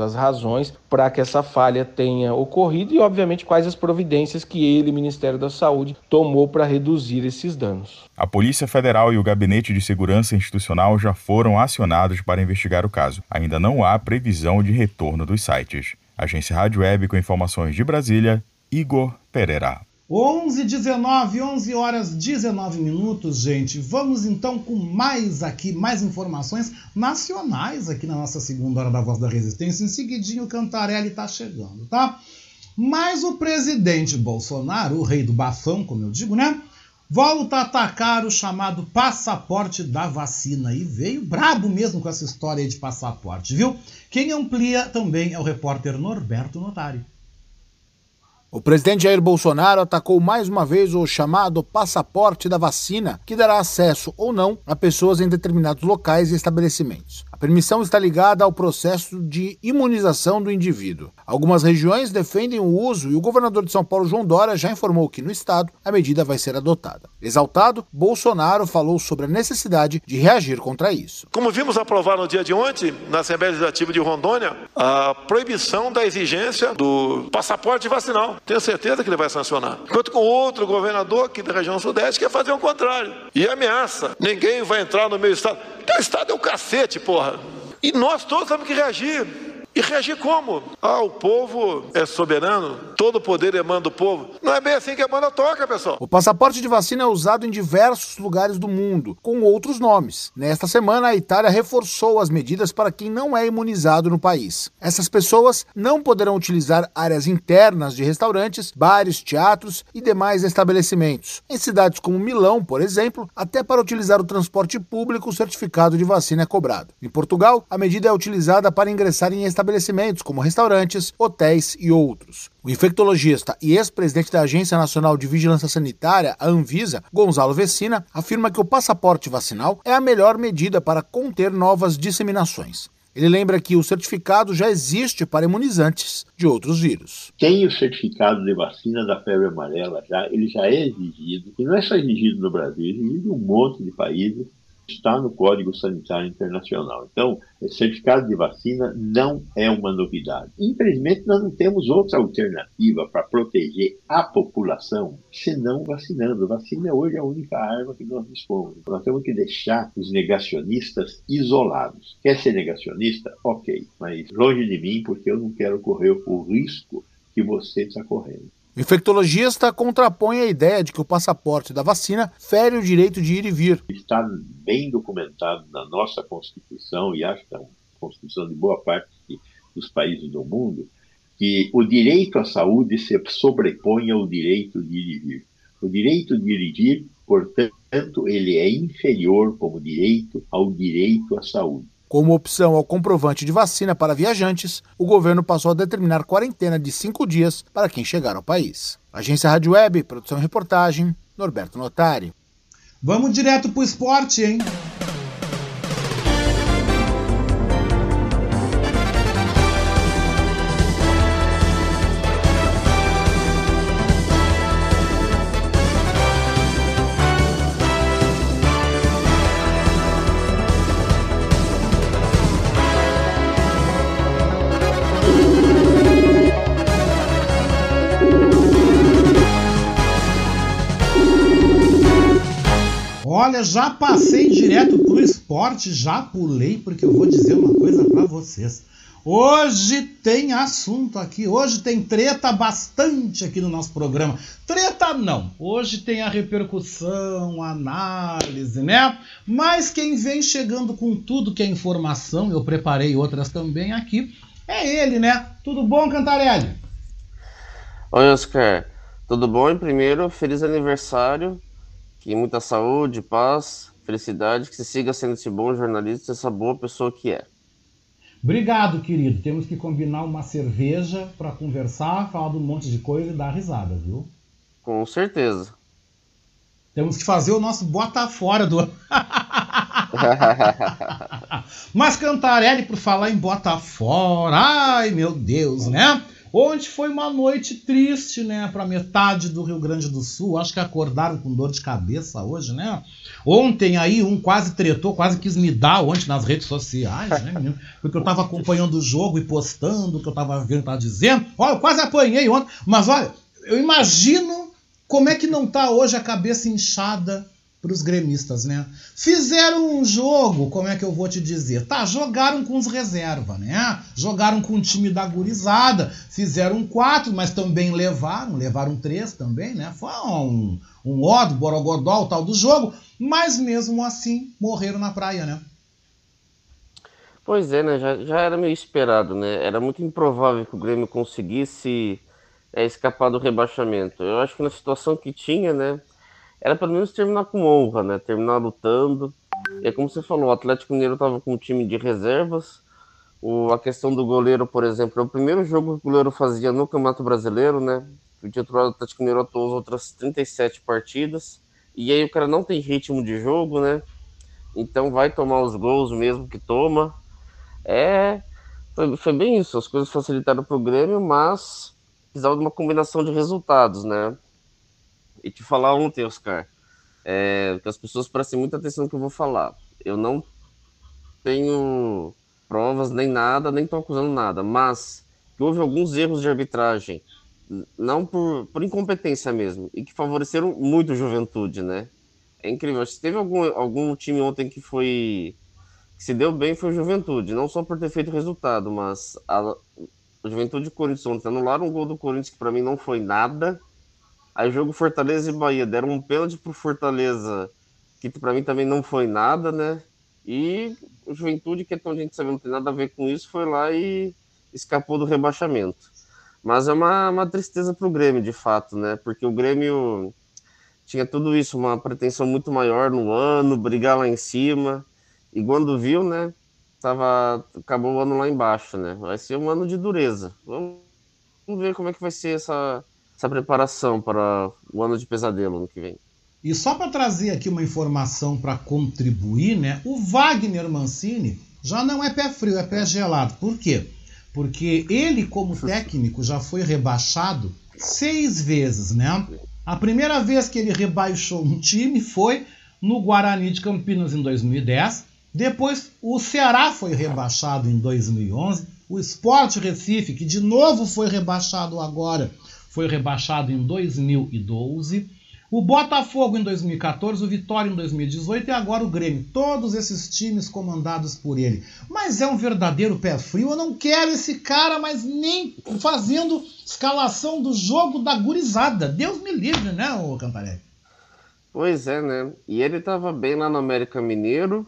as razões para que essa falha tenha ocorrido e, obviamente, quais as providências que ele, Ministério da Saúde, tomou para reduzir esses danos. A Polícia Federal e o Gabinete de Segurança Institucional já foram acionados para investigar o caso. Ainda não há previsão de retorno dos sites. Agência Rádio Web com informações de Brasília, Igor Pereira. 11 19 11 horas 19 minutos, gente. Vamos então com mais aqui, mais informações nacionais aqui na nossa segunda hora da Voz da Resistência. Em seguidinho o Cantarelli tá chegando, tá? Mas o presidente Bolsonaro, o rei do bafão, como eu digo, né? Volta a atacar o chamado passaporte da vacina e veio brabo mesmo com essa história aí de passaporte, viu? Quem amplia também é o repórter Norberto Notari. O presidente Jair Bolsonaro atacou mais uma vez o chamado passaporte da vacina, que dará acesso ou não a pessoas em determinados locais e estabelecimentos. Permissão está ligada ao processo de imunização do indivíduo. Algumas regiões defendem o uso e o governador de São Paulo, João Dória, já informou que no estado a medida vai ser adotada. Exaltado, Bolsonaro falou sobre a necessidade de reagir contra isso. Como vimos aprovar no dia de ontem, na Assembleia Legislativa de Rondônia, a proibição da exigência do passaporte vacinal. Tenho certeza que ele vai sancionar. Enquanto com outro governador aqui da região sudeste quer fazer o contrário. E ameaça. Ninguém vai entrar no meu estado. Teu estado é o cacete, porra. E nós todos temos que reagir. E reagir como? Ah, o povo é soberano, todo poder emana do povo. Não é bem assim que a banda toca, pessoal. O passaporte de vacina é usado em diversos lugares do mundo, com outros nomes. Nesta semana, a Itália reforçou as medidas para quem não é imunizado no país. Essas pessoas não poderão utilizar áreas internas de restaurantes, bares, teatros e demais estabelecimentos. Em cidades como Milão, por exemplo, até para utilizar o transporte público, o certificado de vacina é cobrado. Em Portugal, a medida é utilizada para ingressar em estabelecimentos como restaurantes, hotéis e outros. O infectologista e ex-presidente da Agência Nacional de Vigilância Sanitária, a Anvisa, Gonzalo Vecina, afirma que o passaporte vacinal é a melhor medida para conter novas disseminações. Ele lembra que o certificado já existe para imunizantes de outros vírus. Tem o certificado de vacina da febre amarela já, ele já é exigido, e não é só exigido no Brasil, é exigido em um monte de países está no Código Sanitário Internacional. Então, certificado de vacina não é uma novidade. Infelizmente, nós não temos outra alternativa para proteger a população senão vacinando. Vacina hoje é a única arma que nós dispomos. Nós temos que deixar os negacionistas isolados. Quer ser negacionista? Ok, mas longe de mim, porque eu não quero correr o risco que você está correndo. O infectologista contrapõe a ideia de que o passaporte da vacina fere o direito de ir e vir. Está bem documentado na nossa Constituição, e acho que é uma Constituição de boa parte dos países do mundo, que o direito à saúde se sobrepõe ao direito de ir e vir. O direito de ir e vir, portanto, ele é inferior como direito ao direito à saúde. Como opção ao comprovante de vacina para viajantes, o governo passou a determinar quarentena de cinco dias para quem chegar ao país. Agência Rádio Web, produção e reportagem, Norberto Notari. Vamos direto para o esporte, hein? Olha, já passei direto pro esporte, já pulei, porque eu vou dizer uma coisa para vocês. Hoje tem assunto aqui, hoje tem treta bastante aqui no nosso programa. Treta não, hoje tem a repercussão, a análise, né? Mas quem vem chegando com tudo que é informação, eu preparei outras também aqui, é ele, né? Tudo bom, Cantarelli? Oi, Oscar. Tudo bom? primeiro, feliz aniversário que muita saúde, paz, felicidade, que você siga sendo esse bom jornalista, essa boa pessoa que é. Obrigado, querido. Temos que combinar uma cerveja para conversar, falar de um monte de coisa e dar risada, viu? Com certeza. Temos que fazer o nosso bota fora do. [LAUGHS] Mas Cantarelli, por falar em bota fora, ai meu Deus, né? Ontem foi uma noite triste, né, para metade do Rio Grande do Sul. Acho que acordaram com dor de cabeça hoje, né? Ontem aí um quase tretou, quase quis me dar ontem nas redes sociais, né, menino? Porque eu tava acompanhando o jogo e postando o que eu tava vendo, tava dizendo. Olha, eu quase apanhei ontem, mas olha, eu imagino como é que não tá hoje a cabeça inchada para os gremistas, né? Fizeram um jogo, como é que eu vou te dizer? Tá, jogaram com os reserva, né? Jogaram com o time da gurizada, fizeram quatro, mas também levaram, levaram três também, né? Foi um, um ó do Borogodó, o tal do jogo, mas mesmo assim morreram na praia, né? Pois é, né? Já, já era meio esperado, né? Era muito improvável que o Grêmio conseguisse é, escapar do rebaixamento. Eu acho que na situação que tinha, né? Era pelo menos terminar com honra, né? Terminar lutando. E é como você falou, o Atlético Mineiro estava com um time de reservas. O, a questão do goleiro, por exemplo, é o primeiro jogo que o goleiro fazia no Campeonato Brasileiro, né? O titular do Atlético Mineiro atuou as outras 37 partidas. E aí o cara não tem ritmo de jogo, né? Então vai tomar os gols mesmo que toma. É. Foi, foi bem isso. As coisas facilitaram para o Grêmio, mas precisava de uma combinação de resultados, né? E te falar ontem, Oscar, é, que as pessoas prestem muita atenção no que eu vou falar. Eu não tenho provas nem nada, nem estou acusando nada, mas que houve alguns erros de arbitragem, não por, por incompetência mesmo, e que favoreceram muito a juventude, né? É incrível. Se teve algum, algum time ontem que foi que se deu bem foi o Juventude, não só por ter feito resultado, mas a, o Juventude e Corinthians ontem anularam um gol do Corinthians que para mim não foi nada. Aí jogo Fortaleza e Bahia deram um pênalti pro Fortaleza que para mim também não foi nada, né? E o Juventude, que é tão gente sabe não tem nada a ver com isso, foi lá e escapou do rebaixamento. Mas é uma, uma tristeza para o Grêmio, de fato, né? Porque o Grêmio tinha tudo isso, uma pretensão muito maior no ano, brigar lá em cima. E quando viu, né? Tava, acabou o ano lá embaixo, né? Vai ser um ano de dureza. Vamos, vamos ver como é que vai ser essa, essa preparação para o ano de pesadelo ano que vem. E só para trazer aqui uma informação para contribuir, né? O Wagner Mancini já não é pé frio, é pé gelado. Por quê? Porque ele, como técnico, já foi rebaixado seis vezes, né? A primeira vez que ele rebaixou um time foi no Guarani de Campinas em 2010. Depois o Ceará foi rebaixado em 2011. O Sport Recife, que de novo foi rebaixado agora, foi rebaixado em 2012 o Botafogo em 2014, o Vitória em 2018 e agora o Grêmio. Todos esses times comandados por ele. Mas é um verdadeiro pé frio. Eu não quero esse cara, mas nem fazendo escalação do jogo da gurizada. Deus me livre, né, o Cantarelli? Pois é, né? E ele tava bem lá no América Mineiro,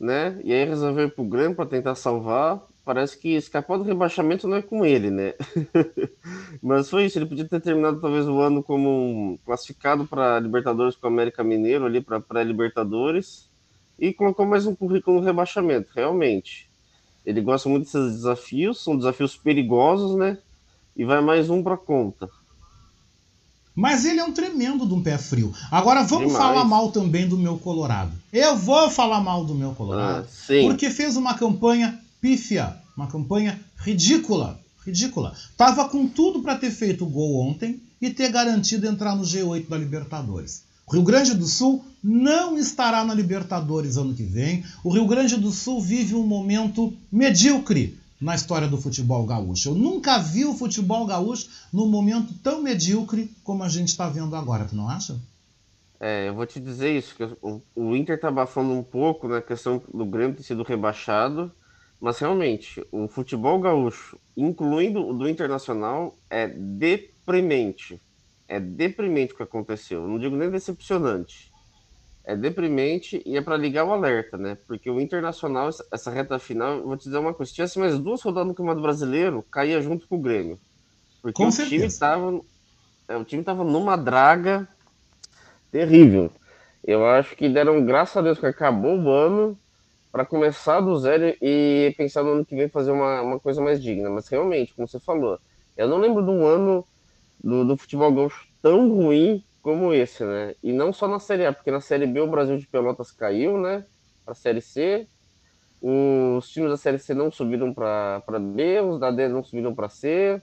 né? E aí resolveu ir pro Grêmio para tentar salvar parece que escapar do rebaixamento não é com ele, né? [LAUGHS] Mas foi isso, ele podia ter terminado talvez o ano como um classificado para Libertadores com o América Mineiro, ali para pré-Libertadores, e colocou mais um currículo no rebaixamento, realmente. Ele gosta muito desses desafios, são desafios perigosos, né? E vai mais um para conta. Mas ele é um tremendo de um pé frio. Agora vamos Demais. falar mal também do meu Colorado. Eu vou falar mal do meu Colorado. Ah, porque fez uma campanha pífia, uma campanha ridícula, ridícula. Tava com tudo para ter feito o gol ontem e ter garantido entrar no G8 da Libertadores. O Rio Grande do Sul não estará na Libertadores ano que vem. O Rio Grande do Sul vive um momento medíocre na história do futebol gaúcho. Eu nunca vi o futebol gaúcho num momento tão medíocre como a gente está vendo agora, tu não acha? É, eu vou te dizer isso, que o, o Inter tá abafando um pouco na questão do Grêmio ter sido rebaixado mas realmente, o futebol gaúcho, incluindo o do Internacional, é deprimente. É deprimente o que aconteceu. não digo nem decepcionante. É deprimente e é para ligar o alerta, né? Porque o Internacional, essa reta final, vou te dizer uma coisa: se tivesse mais duas rodadas no Campeonato Brasileiro, caía junto com o Grêmio. Porque com o time tava. É, o time tava numa draga terrível. Eu acho que deram graças a Deus que acabou o ano para começar do zero e pensar no ano que vem fazer uma, uma coisa mais digna. Mas realmente, como você falou, eu não lembro de um ano do, do futebol gaúcho tão ruim como esse, né? E não só na Série A, porque na Série B o Brasil de Pelotas caiu, né? Para a Série C. Os times da Série C não subiram para B, os da D não subiram para C.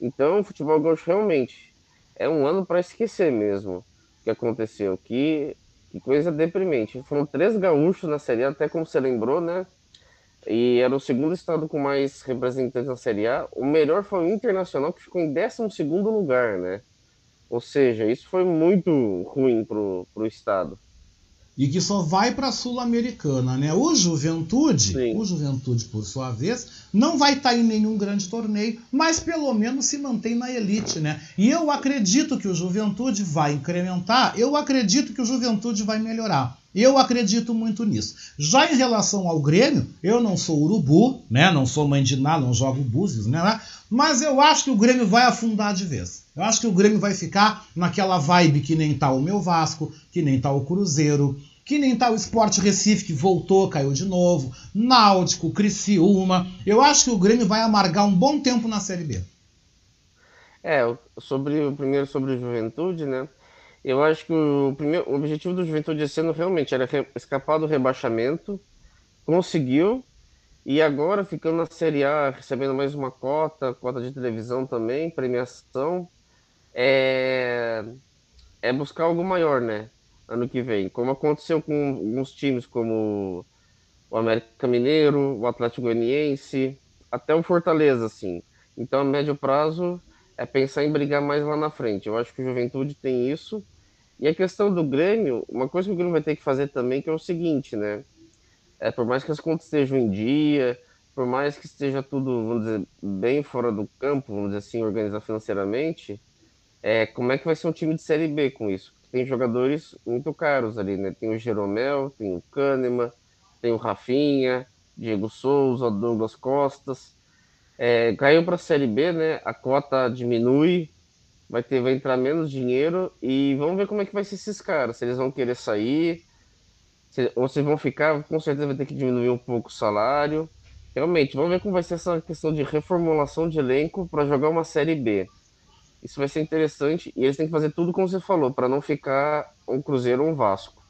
Então, o futebol gaúcho realmente é um ano para esquecer mesmo o que aconteceu. Que que coisa deprimente. Foram três gaúchos na Série A, até como você lembrou, né? E era o segundo estado com mais representantes na Série A. O melhor foi o Internacional, que ficou em 12 lugar, né? Ou seja, isso foi muito ruim pro, pro estado e que só vai para a Sul-Americana, né? O Juventude, Sim. o Juventude por sua vez, não vai estar tá em nenhum grande torneio, mas pelo menos se mantém na elite, né? E eu acredito que o Juventude vai incrementar, eu acredito que o Juventude vai melhorar. Eu acredito muito nisso. Já em relação ao Grêmio, eu não sou urubu, né? Não sou mãe de nada, não jogo búzios, né? Mas eu acho que o Grêmio vai afundar de vez. Eu acho que o Grêmio vai ficar naquela vibe que nem tá o meu Vasco, que nem tá o Cruzeiro, que nem tá o Sport Recife, que voltou, caiu de novo, Náutico, Criciúma. Eu acho que o Grêmio vai amargar um bom tempo na Série B. É, sobre o primeiro sobre o Juventude, né? Eu acho que o, primeiro, o objetivo do Juventude esse ano realmente era escapar do rebaixamento, conseguiu, e agora ficando na Série A, recebendo mais uma cota, cota de televisão também, premiação, é, é buscar algo maior, né? Ano que vem, como aconteceu com alguns times como o América Mineiro, o Atlético Goianiense, até o Fortaleza, assim. Então, a médio prazo é pensar em brigar mais lá na frente. Eu acho que o Juventude tem isso. E a questão do Grêmio, uma coisa que o Grêmio vai ter que fazer também, que é o seguinte, né? é, por mais que as contas estejam em dia, por mais que esteja tudo, vamos dizer, bem fora do campo, vamos dizer assim, organizar financeiramente, é, como é que vai ser um time de Série B com isso? Tem jogadores muito caros ali, né? Tem o Jeromel, tem o Kahneman, tem o Rafinha, Diego Souza, Douglas Costas. É, caiu para a Série B, né? A cota diminui, vai ter, vai entrar menos dinheiro e vamos ver como é que vai ser esses caras. Se eles vão querer sair, se, ou se vão ficar, com certeza vai ter que diminuir um pouco o salário. Realmente, vamos ver como vai ser essa questão de reformulação de elenco para jogar uma Série B. Isso vai ser interessante e eles têm que fazer tudo como você falou, para não ficar um Cruzeiro ou um Vasco.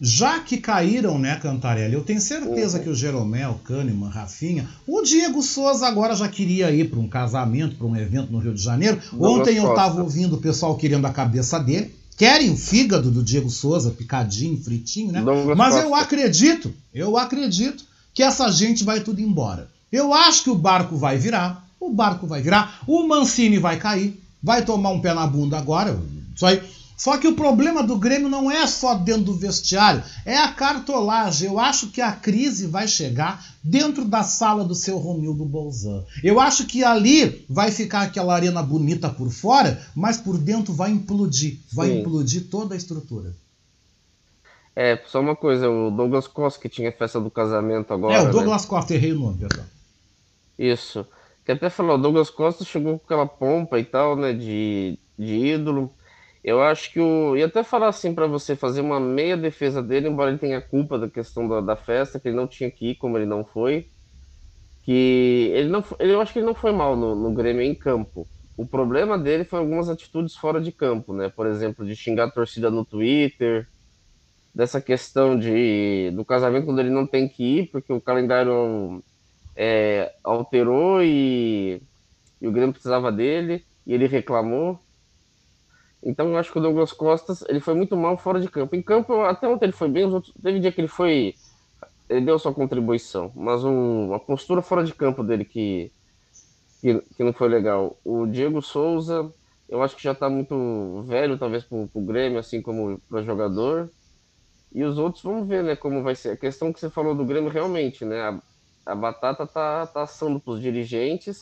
Já que caíram, né, Cantarelli? Eu tenho certeza uhum. que o Jeromel, Kahneman, Rafinha, o Diego Souza agora já queria ir para um casamento, para um evento no Rio de Janeiro. Ontem eu estava ouvindo o pessoal querendo a cabeça dele. Querem o fígado do Diego Souza, picadinho, fritinho, né? Mas eu acredito, eu acredito que essa gente vai tudo embora. Eu acho que o barco vai virar, o barco vai virar, o Mancini vai cair, vai tomar um pé na bunda agora, isso aí. Só que o problema do Grêmio não é só dentro do vestiário, é a cartolagem. Eu acho que a crise vai chegar dentro da sala do seu Romildo Bolzan. Eu acho que ali vai ficar aquela arena bonita por fora, mas por dentro vai implodir. Vai Sim. implodir toda a estrutura. É, só uma coisa, o Douglas Costa que tinha festa do casamento agora. É, o Douglas né? Costa, errei o nome, perdão. Isso. Que até falou, Douglas Costa chegou com aquela pompa e tal, né, de, de ídolo. Eu acho que o. Ia até falar assim para você fazer uma meia defesa dele, embora ele tenha culpa da questão da, da, festa, que ele não tinha que ir, como ele não foi. Que ele não. Ele, eu acho que ele não foi mal no, no Grêmio em campo. O problema dele foi algumas atitudes fora de campo, né? Por exemplo, de xingar a torcida no Twitter, dessa questão de do casamento quando ele não tem que ir, porque o calendário é, alterou e, e, o Grêmio precisava dele e ele reclamou. Então eu acho que o Douglas Costas ele foi muito mal fora de campo. Em campo, até ontem ele foi bem, outros, teve dia que ele foi. Ele deu sua contribuição, mas um, uma postura fora de campo dele que, que, que não foi legal. O Diego Souza, eu acho que já está muito velho, talvez, para o Grêmio, assim como para jogador. E os outros, vamos ver, né, como vai ser. A questão que você falou do Grêmio, realmente, né, a, a batata tá, tá assando para os dirigentes.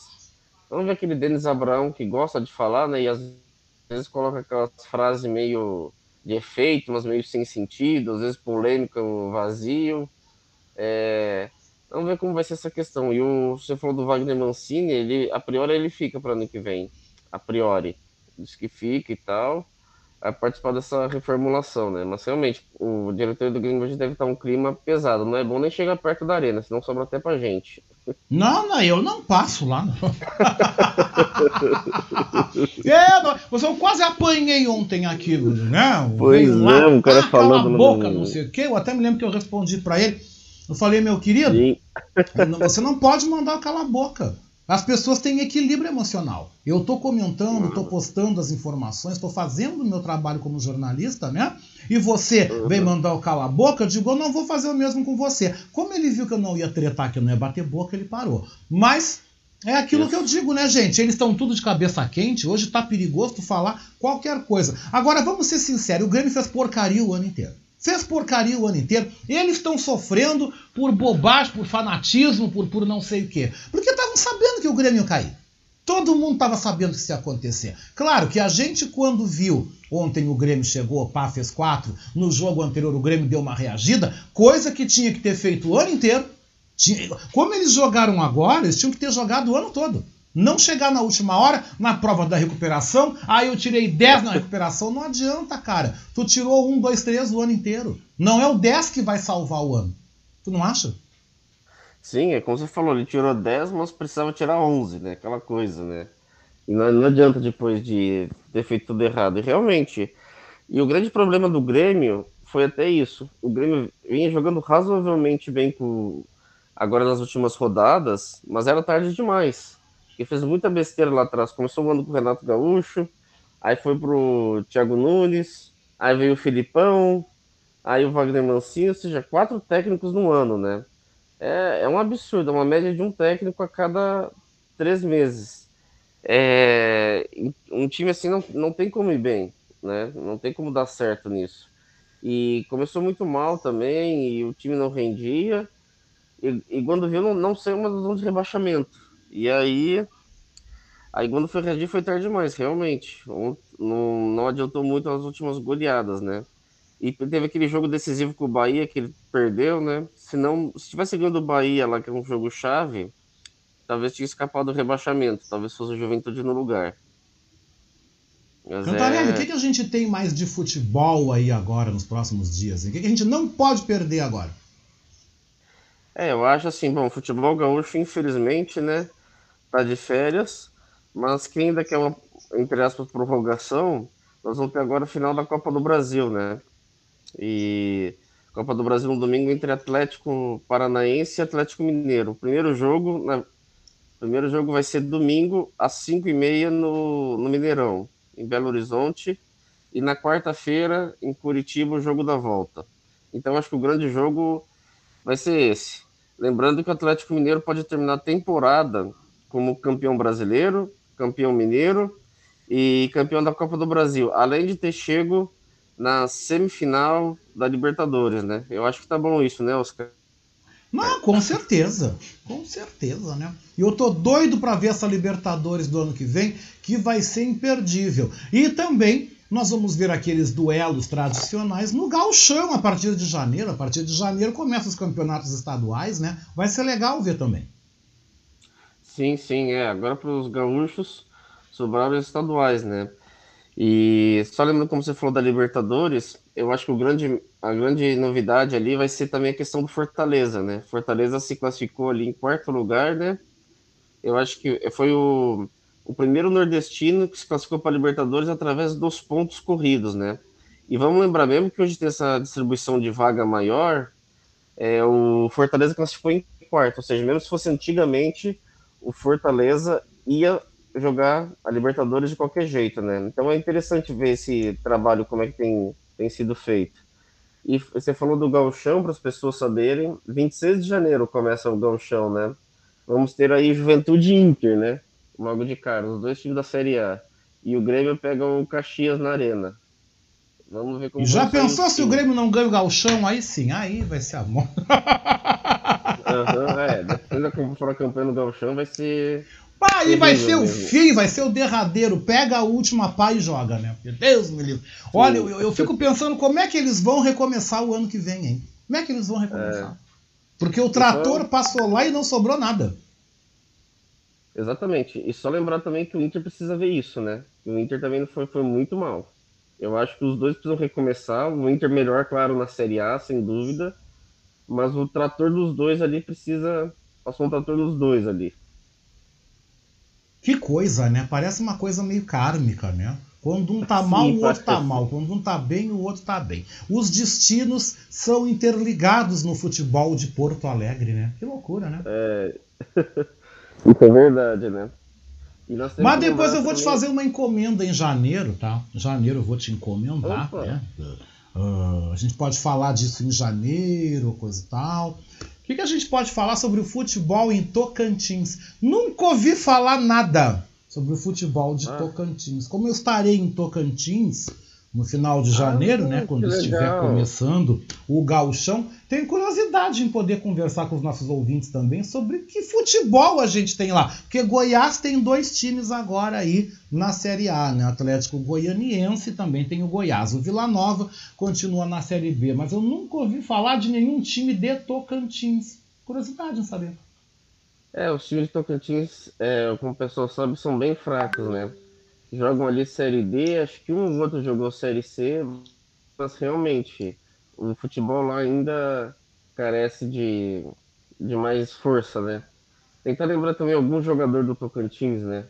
Vamos ver aquele Denis Abraão que gosta de falar, né, e às vezes coloca aquelas frases meio de efeito, mas meio sem sentido, às vezes polêmica, vazio. É... Vamos ver como vai ser essa questão. E o, você falou do Wagner Mancini, ele, a priori ele fica para ano que vem. A priori. Diz que fica e tal a participar dessa reformulação, né? Mas realmente, o diretor do Grêmio hoje deve estar um clima pesado. Não é bom nem chegar perto da arena, senão sobra até pra gente. [LAUGHS] Não, não, eu não passo lá, não. [LAUGHS] é, não, eu quase apanhei ontem aquilo, né? Pois lá, é, um cara ah, falando. Cala a boca, não sei o quê. Eu até me lembro que eu respondi para ele. Eu falei, meu querido, Sim. [LAUGHS] você não pode mandar calar a boca. As pessoas têm equilíbrio emocional. Eu estou comentando, estou postando as informações, estou fazendo o meu trabalho como jornalista, né? E você vem mandar o cala a boca, eu digo, eu não vou fazer o mesmo com você. Como ele viu que eu não ia tretar, que eu não ia bater boca, ele parou. Mas é aquilo Isso. que eu digo, né, gente? Eles estão tudo de cabeça quente. Hoje tá perigoso tu falar qualquer coisa. Agora, vamos ser sinceros: o Grêmio fez porcaria o ano inteiro. Fez porcaria o ano inteiro. Eles estão sofrendo por bobagem, por fanatismo, por, por não sei o quê. Porque estavam sabendo que o Grêmio ia cair. Todo mundo estava sabendo que isso ia acontecer. Claro que a gente, quando viu ontem o Grêmio chegou, pá, fez quatro, no jogo anterior o Grêmio deu uma reagida, coisa que tinha que ter feito o ano inteiro. Tinha, como eles jogaram agora, eles tinham que ter jogado o ano todo. Não chegar na última hora, na prova da recuperação, aí eu tirei 10 na recuperação. Não adianta, cara. Tu tirou 1, 2, 3 o ano inteiro. Não é o 10 que vai salvar o ano. Tu não acha? Sim, é como você falou, ele tirou 10, mas precisava tirar 11, né? Aquela coisa, né? E não, não adianta depois de ter feito tudo errado. E realmente, e o grande problema do Grêmio foi até isso. O Grêmio vinha jogando razoavelmente bem com, agora nas últimas rodadas, mas era tarde demais que fez muita besteira lá atrás. Começou o ano com o Renato Gaúcho, aí foi pro Thiago Nunes, aí veio o Filipão, aí o Wagner Mancini, ou seja, quatro técnicos no ano, né? É, é um absurdo, é uma média de um técnico a cada três meses. É, um time assim não, não tem como ir bem, né? Não tem como dar certo nisso. E começou muito mal também, e o time não rendia. E, e quando viu, não, não saiu uma zona de rebaixamento. E aí, aí quando foi reagir foi tarde demais, realmente. Não, não adiantou muito as últimas goleadas, né? E teve aquele jogo decisivo com o Bahia que ele perdeu, né? Se não, se tivesse ganhando o Bahia lá, que é um jogo chave, talvez tinha escapado do rebaixamento, talvez fosse o Juventude no lugar. Cantarelli, é... o que, que a gente tem mais de futebol aí agora nos próximos dias? O que, que a gente não pode perder agora? É, eu acho assim, bom, futebol gaúcho, infelizmente, né, tá de férias, mas quem ainda quer uma, entre aspas, prorrogação, nós vamos ter agora a final da Copa do Brasil, né? E Copa do Brasil no domingo entre Atlético Paranaense e Atlético Mineiro. O primeiro jogo, na... primeiro jogo vai ser domingo às 5h30 no, no Mineirão em Belo Horizonte, e na quarta-feira, em Curitiba, o jogo da volta. Então, acho que o grande jogo vai ser esse. Lembrando que o Atlético Mineiro pode terminar a temporada como campeão brasileiro, campeão mineiro e campeão da Copa do Brasil, além de ter chego na semifinal da Libertadores, né? Eu acho que tá bom isso, né, Oscar? Não, com certeza. Com certeza, né? E eu tô doido para ver essa Libertadores do ano que vem, que vai ser imperdível. E também nós vamos ver aqueles duelos tradicionais no Gauchão a partir de janeiro. A partir de janeiro começam os campeonatos estaduais, né? Vai ser legal ver também. Sim, sim, é. Agora para os gaúchos sobraram os estaduais, né? E só lembrando como você falou da Libertadores, eu acho que o grande, a grande novidade ali vai ser também a questão do Fortaleza, né? Fortaleza se classificou ali em quarto lugar, né? Eu acho que foi o, o primeiro nordestino que se classificou para a Libertadores através dos pontos corridos, né? E vamos lembrar mesmo que hoje tem essa distribuição de vaga maior, é, o Fortaleza classificou em quarto, ou seja, mesmo se fosse antigamente, o Fortaleza ia jogar a Libertadores de qualquer jeito, né? Então é interessante ver esse trabalho, como é que tem, tem sido feito. E você falou do gauchão, para as pessoas saberem, 26 de janeiro começa o gauchão, né? Vamos ter aí Juventude Inter, né? Logo de cara, os dois times da Série A. E o Grêmio pega o Caxias na Arena. Vamos ver como. E já pensou se o Grêmio não ganha o gauchão? Aí sim, aí vai ser a mão. Uhum, é, depois da for a campanha no gauchão vai ser Aí vai ser o fim, vai ser o derradeiro. Pega a última pá e joga, né? Meu Deus me livre. Olha, eu, eu, fico pensando como é que eles vão recomeçar o ano que vem, hein? Como é que eles vão recomeçar? É. Porque o trator então... passou lá e não sobrou nada. Exatamente. E só lembrar também que o Inter precisa ver isso, né? O Inter também foi, foi muito mal. Eu acho que os dois precisam recomeçar. O Inter melhor, claro, na Série A, sem dúvida. Mas o trator dos dois ali precisa. Passou um trator dos dois ali. Que coisa, né? Parece uma coisa meio kármica, né? Quando um tá mal, Sim, o outro tá mal. Quando um tá bem, o outro tá bem. Os destinos são interligados no futebol de Porto Alegre, né? Que loucura, né? É. [LAUGHS] Isso é verdade, né? Mas depois eu vou te fazer uma encomenda em janeiro, tá? Em janeiro eu vou te encomendar, Opa. né? Uh, a gente pode falar disso em janeiro, coisa e tal. O que, que a gente pode falar sobre o futebol em Tocantins? Nunca ouvi falar nada sobre o futebol de ah. Tocantins. Como eu estarei em Tocantins no final de janeiro, ah, né, quando estiver começando o gauchão, tenho curiosidade em poder conversar com os nossos ouvintes também sobre que futebol a gente tem lá. Porque Goiás tem dois times agora aí na Série A, né? Atlético Goianiense também tem o Goiás. O Vila Nova continua na Série B, mas eu nunca ouvi falar de nenhum time de Tocantins. Curiosidade em saber. É, os times de Tocantins, é, como o pessoal sabe, são bem fracos, né? Jogam ali Série D, acho que um ou outro jogou Série C, mas realmente o futebol lá ainda carece de, de mais força, né? Tentar lembrar também algum jogador do Tocantins, né?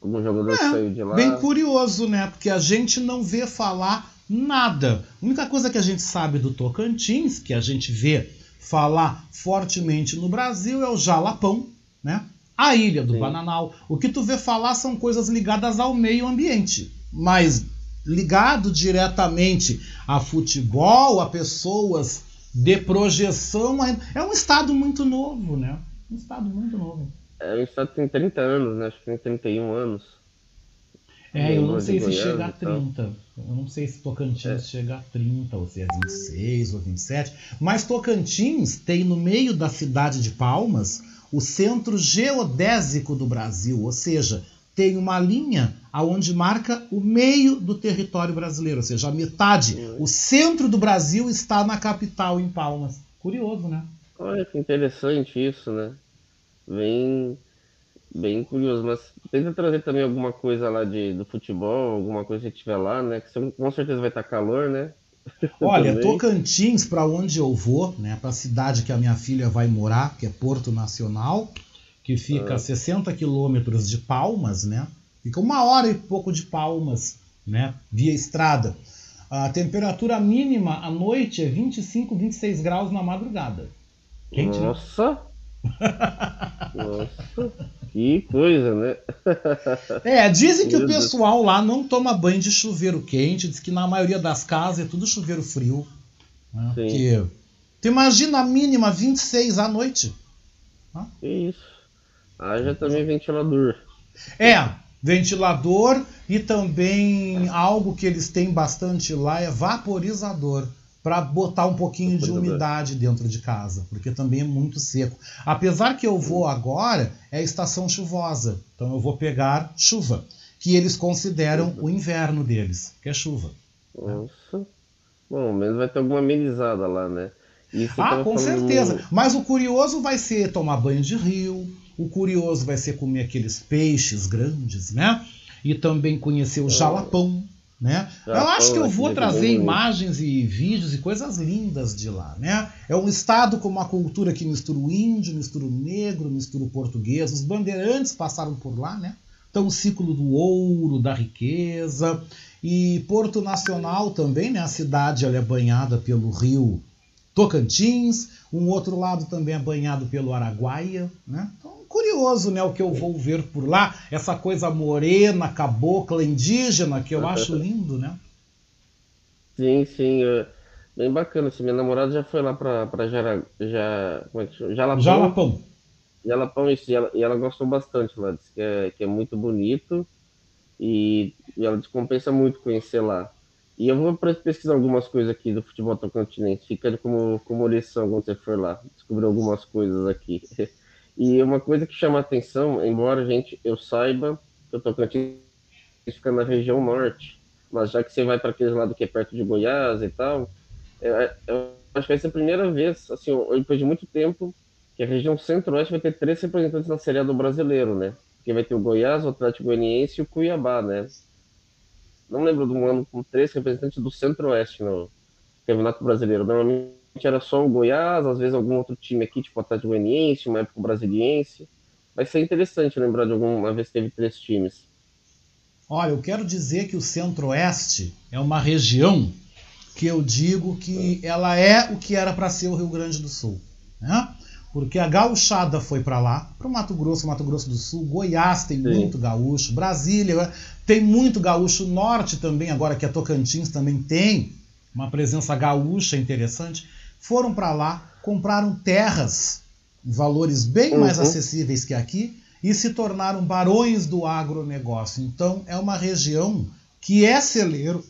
Algum jogador é, que saiu de lá. Bem curioso, né? Porque a gente não vê falar nada. A única coisa que a gente sabe do Tocantins, que a gente vê falar fortemente no Brasil, é o Jalapão, né? A ilha do Sim. Bananal. O que tu vê falar são coisas ligadas ao meio ambiente, mas ligado diretamente a futebol, a pessoas de projeção, é um estado muito novo, né? Um estado muito novo. É um estado que tem 30 anos, né? Acho que tem 31 anos. É, eu não sei se chega a 30. Eu não sei se Tocantins é. chega a 30, ou se é 26 ou 27. Mas Tocantins tem no meio da cidade de Palmas o centro geodésico do Brasil, ou seja, tem uma linha aonde marca o meio do território brasileiro, ou seja, a metade, o centro do Brasil está na capital, em Palmas. Curioso, né? Olha que interessante isso, né? Bem, bem curioso, mas tenta trazer também alguma coisa lá de, do futebol, alguma coisa que tiver lá, né? Que com certeza vai estar calor, né? Olha, Tocantins, para onde eu vou, né? Para a cidade que a minha filha vai morar, que é Porto Nacional, que fica ah. a 60 quilômetros de Palmas, né? Fica uma hora e pouco de Palmas, né? Via estrada. A temperatura mínima à noite é 25, 26 graus na madrugada. Quente, né? Nossa! [LAUGHS] Que coisa, né? é, dizem que o pessoal lá não toma banho de chuveiro quente, diz que na maioria das casas é tudo chuveiro frio. Né? Porque, tu imagina a mínima 26 à noite. Né? Isso. Haja também ventilador. É, ventilador e também algo que eles têm bastante lá é vaporizador para botar um pouquinho de umidade dentro de casa, porque também é muito seco. Apesar que eu vou agora é estação chuvosa, então eu vou pegar chuva, que eles consideram o inverno deles, que é chuva. Nossa. Bom, menos vai ter alguma amenizada lá, né? ah, com certeza. Mas o curioso vai ser tomar banho de rio, o curioso vai ser comer aqueles peixes grandes, né? E também conhecer o jalapão, né? Eu acho que eu vou trazer imagens e vídeos e coisas lindas de lá, né? É um estado com uma cultura que mistura o índio, mistura o negro, mistura o português. Os bandeirantes passaram por lá, né? Então o ciclo do ouro, da riqueza. E Porto Nacional também, né? A cidade ela é banhada pelo rio Tocantins, um outro lado também é banhado pelo Araguaia, né? Então, curioso, né, o que eu vou ver por lá, essa coisa morena, cabocla, indígena, que eu acho [LAUGHS] lindo, né? Sim, sim, é bem bacana, assim, minha namorada já foi lá pra, pra Jara, já, como é que chama? Jalapão. Jalapão. Jalapão, isso, e ela, e ela gostou bastante lá, disse que é, que é muito bonito e, e ela compensa muito conhecer lá. E eu vou pesquisar algumas coisas aqui do futebol tocantinense. Fica como, como lição quando você for lá. Descobrir algumas coisas aqui. [LAUGHS] E uma coisa que chama atenção, embora gente eu saiba que o Tocantins fica na região norte, mas já que você vai para aquele lado que é perto de Goiás e tal, é, eu acho que vai ser a primeira vez, assim, depois de muito tempo, que a região centro-oeste vai ter três representantes na Série A do brasileiro, né? Que vai ter o Goiás, o Atlético Goianiense e o Cuiabá, né? não lembro de um ano com três representantes do Centro-Oeste no Campeonato Brasileiro. Normalmente era só o Goiás, às vezes algum outro time aqui, tipo o Atlético Goianiense, uma época o Brasiliense. Vai ser interessante lembrar de alguma vez que teve três times. Olha, eu quero dizer que o Centro-Oeste é uma região que eu digo que ela é o que era para ser o Rio Grande do Sul. Né? porque a gauchada foi para lá, para o Mato Grosso, Mato Grosso do Sul, Goiás tem Sim. muito gaúcho, Brasília tem muito gaúcho, Norte também, agora que é Tocantins também tem uma presença gaúcha interessante, foram para lá, compraram terras em valores bem uhum. mais acessíveis que aqui e se tornaram barões do agronegócio. Então é uma região que é celeiro,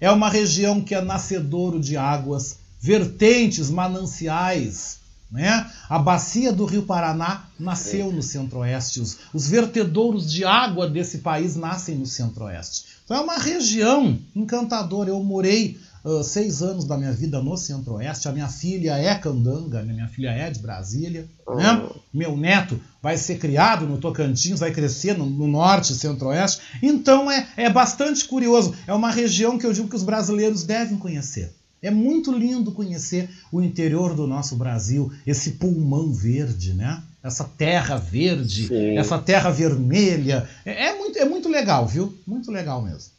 é uma região que é nascedouro de águas, vertentes, mananciais, né? A bacia do Rio Paraná nasceu no Centro-Oeste, os, os vertedouros de água desse país nascem no Centro-Oeste. Então é uma região encantadora. Eu morei uh, seis anos da minha vida no Centro-Oeste. A minha filha é candanga, né? minha filha é de Brasília. Né? Oh. Meu neto vai ser criado no Tocantins, vai crescer no, no Norte e Centro-Oeste. Então é, é bastante curioso. É uma região que eu digo que os brasileiros devem conhecer. É muito lindo conhecer o interior do nosso Brasil, esse pulmão verde, né? Essa terra verde, Sim. essa terra vermelha. É, é, muito, é muito legal, viu? Muito legal mesmo.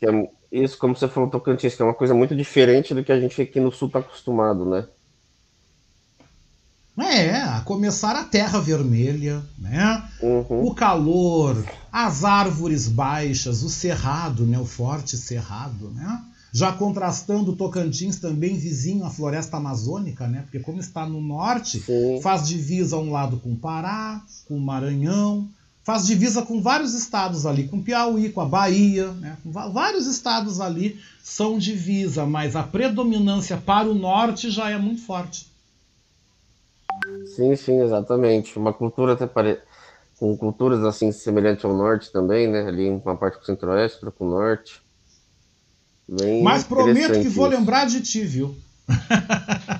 É, isso, como você falou, Tocantins, que é uma coisa muito diferente do que a gente aqui no sul está acostumado, né? É, a começar a terra vermelha, né? Uhum. O calor, as árvores baixas, o cerrado, né? O forte cerrado, né? Já contrastando o Tocantins também vizinho à floresta amazônica, né? Porque como está no norte, Sim. faz divisa um lado com o Pará, com o Maranhão, faz divisa com vários estados ali, com Piauí, com a Bahia, né? vários estados ali são divisa, mas a predominância para o norte já é muito forte. Sim, sim, exatamente. Uma cultura até pare... com culturas assim semelhantes ao norte também, né? Ali uma parte com o centro-oeste, outra com o norte. Bem Mas prometo que vou lembrar de ti, viu?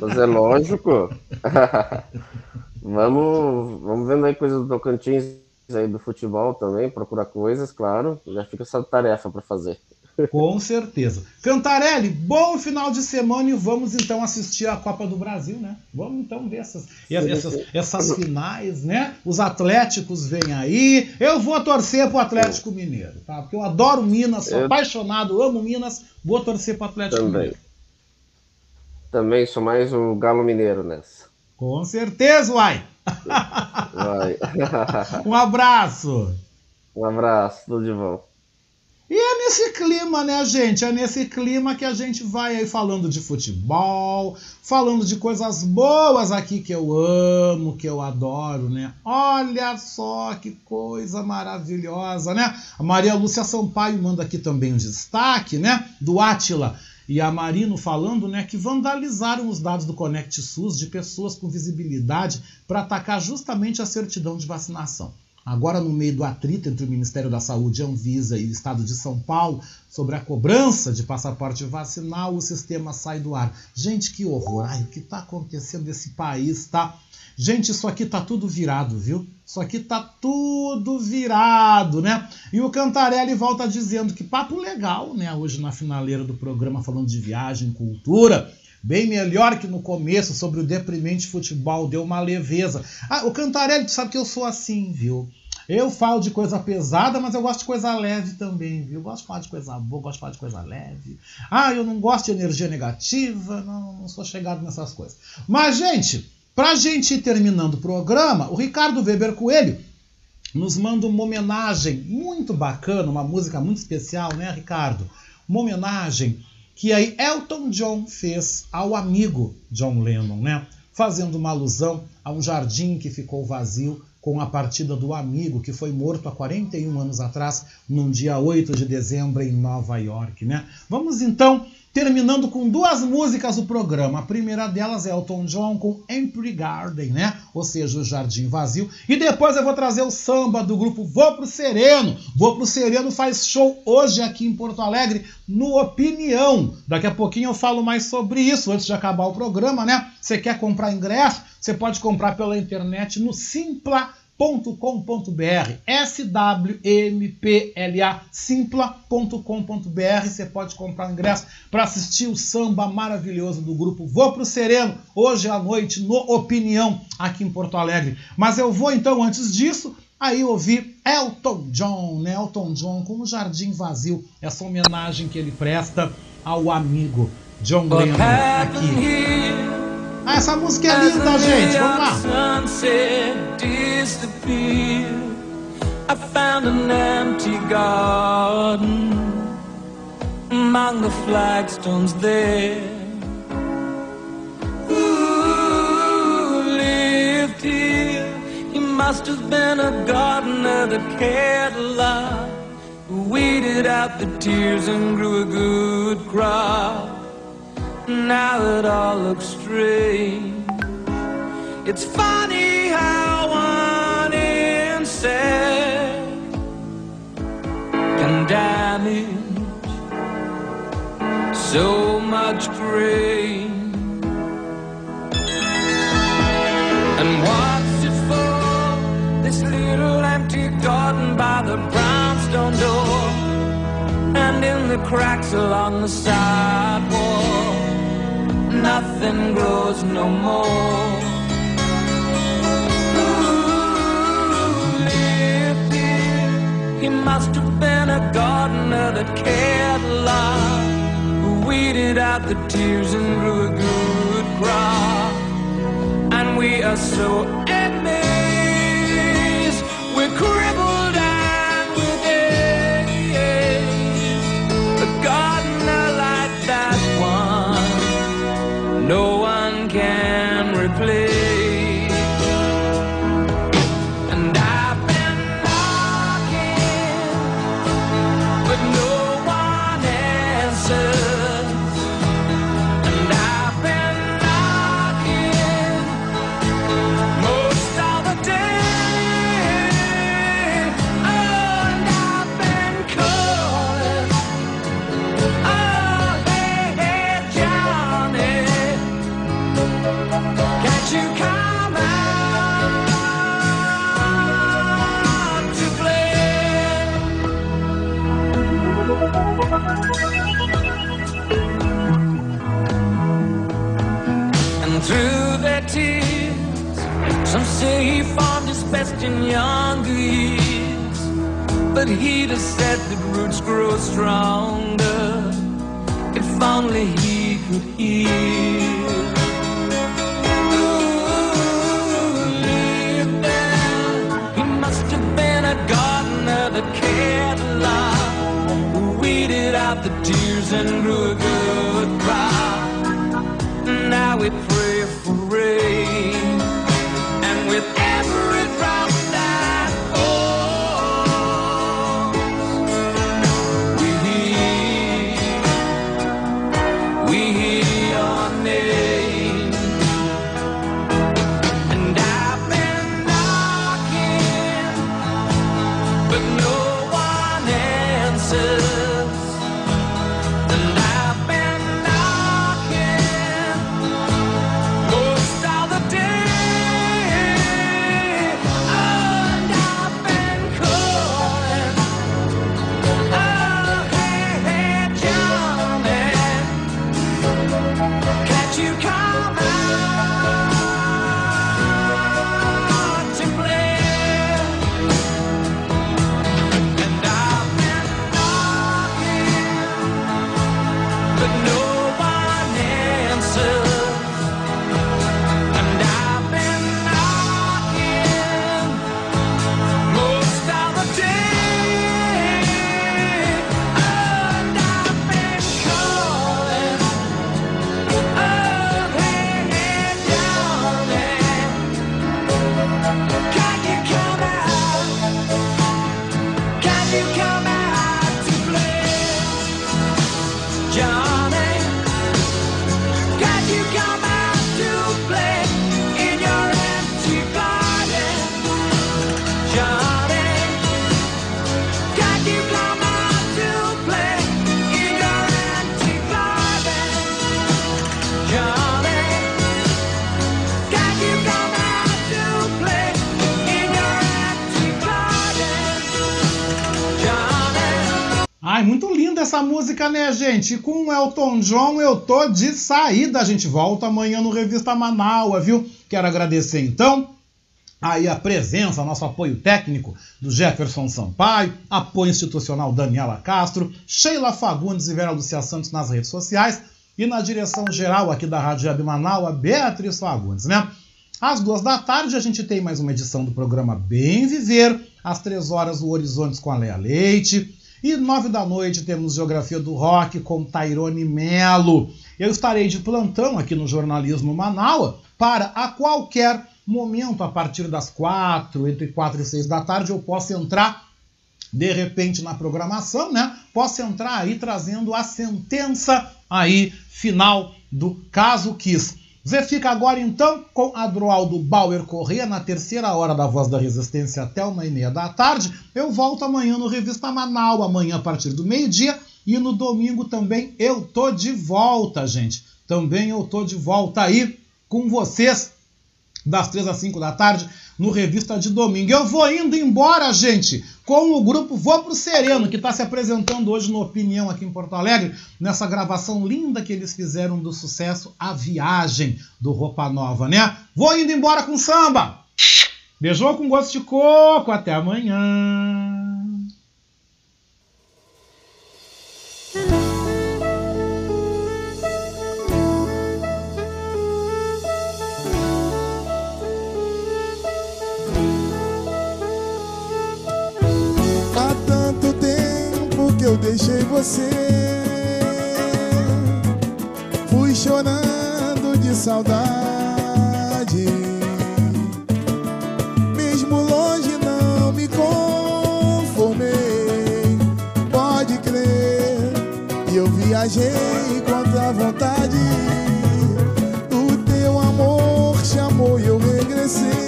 Mas é lógico. [LAUGHS] [LAUGHS] vamos, vamos vendo aí coisas do Tocantins aí do futebol também, procurar coisas, claro. Já fica essa tarefa para fazer. [LAUGHS] Com certeza. Cantarelli, bom final de semana e vamos então assistir a Copa do Brasil, né? Vamos então ver essas, essas, essas finais, né? Os Atléticos vêm aí. Eu vou torcer pro Atlético Mineiro, tá? Porque eu adoro Minas, sou eu... apaixonado, amo Minas, vou torcer pro Atlético Também. Mineiro. Também sou mais o Galo Mineiro nessa. Com certeza, uai! Vai. [LAUGHS] um abraço! Um abraço, tudo de bom. E é nesse clima, né, gente? É nesse clima que a gente vai aí falando de futebol, falando de coisas boas aqui que eu amo, que eu adoro, né? Olha só que coisa maravilhosa, né? A Maria Lúcia Sampaio manda aqui também um destaque, né? Do Átila e a Marino falando né, que vandalizaram os dados do Conect SUS de pessoas com visibilidade para atacar justamente a certidão de vacinação. Agora, no meio do atrito entre o Ministério da Saúde, Anvisa e o Estado de São Paulo sobre a cobrança de passaporte vacinal, o sistema sai do ar. Gente, que horror! Ai, o que está acontecendo nesse país, tá? Gente, isso aqui tá tudo virado, viu? Isso aqui tá tudo virado, né? E o Cantarelli volta dizendo que papo legal, né? Hoje na finaleira do programa falando de viagem, cultura. Bem melhor que no começo sobre o deprimente futebol, deu uma leveza. Ah, o Cantarelli, tu sabe que eu sou assim, viu? Eu falo de coisa pesada, mas eu gosto de coisa leve também, viu? Gosto de falar de coisa boa, gosto de falar de coisa leve. Ah, eu não gosto de energia negativa, não, não sou chegado nessas coisas. Mas, gente, pra gente ir terminando o programa, o Ricardo Weber Coelho nos manda uma homenagem muito bacana, uma música muito especial, né, Ricardo? Uma homenagem que aí Elton John fez ao amigo John Lennon, né? Fazendo uma alusão a um jardim que ficou vazio com a partida do amigo que foi morto há 41 anos atrás, num dia 8 de dezembro em Nova York, né? Vamos então terminando com duas músicas do programa. A primeira delas é Elton John com Empty Garden, né? Ou seja, o Jardim Vazio. E depois eu vou trazer o samba do grupo Vou Pro Sereno. Vou Pro Sereno faz show hoje aqui em Porto Alegre no Opinião. Daqui a pouquinho eu falo mais sobre isso antes de acabar o programa, né? Você quer comprar ingresso? Você pode comprar pela internet no Simpla simpla.com.br, S-W-M-P-L-A, simpla.com.br. Você pode comprar ingresso para assistir o samba maravilhoso do grupo Vou Pro Sereno, hoje à noite, no Opinião, aqui em Porto Alegre. Mas eu vou então, antes disso, aí ouvir Elton John, né? Elton John com o Jardim Vazio, essa homenagem que ele presta ao amigo John Lennon aqui. Ah, essa música é linda, gente. Vamos lá. I found an empty garden among the flagstones there. Who lived here? He must have been a gardener that cared a lot, who weeded out the tears and grew a good crop. Now it all looks strange. It's funny how one insect can damage so much grain. And what's it for? This little empty garden by the brownstone door, and in the cracks along the sidewalk nothing grows no more. He must have been a gardener that cared a lot, who weeded out the tears and grew a good crop. And we are so amazed, we're crippled best in younger years, but he'd have said that roots grow stronger if only he could hear. Ooh. He must have been a gardener that cared who weeded out the tears and grew a good crop. Now we música, né, gente? Com Elton John eu tô de saída. A gente volta amanhã no Revista Manaua, viu? Quero agradecer então aí a presença, nosso apoio técnico do Jefferson Sampaio, apoio institucional Daniela Castro, Sheila Fagundes e Vera Lucia Santos nas redes sociais e na direção geral aqui da Rádio Web Manaua, Beatriz Fagundes, né? Às duas da tarde a gente tem mais uma edição do programa Bem Viver, às três horas o Horizontes com a Leia Leite, e nove da noite temos Geografia do Rock com Tairone Melo. Eu estarei de plantão aqui no Jornalismo Manaua para a qualquer momento, a partir das quatro, entre quatro e seis da tarde, eu posso entrar de repente na programação, né? Posso entrar aí trazendo a sentença aí final do caso Kiss. Você fica agora então com Adroaldo Bauer Corrêa na terceira hora da Voz da Resistência até uma e meia da tarde. Eu volto amanhã no Revista Manaus, amanhã a partir do meio-dia. E no domingo também eu tô de volta, gente. Também eu tô de volta aí com vocês das três às cinco da tarde no Revista de Domingo. Eu vou indo embora, gente, com o grupo Vou Pro Sereno, que está se apresentando hoje no Opinião aqui em Porto Alegre, nessa gravação linda que eles fizeram do sucesso A Viagem do Roupa Nova, né? Vou indo embora com samba! Beijou com gosto de coco, até amanhã! Deixei você. Fui chorando de saudade. Mesmo longe não me conformei. Pode crer. Eu viajei contra a vontade. O teu amor chamou e eu regressei.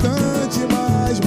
Instante mais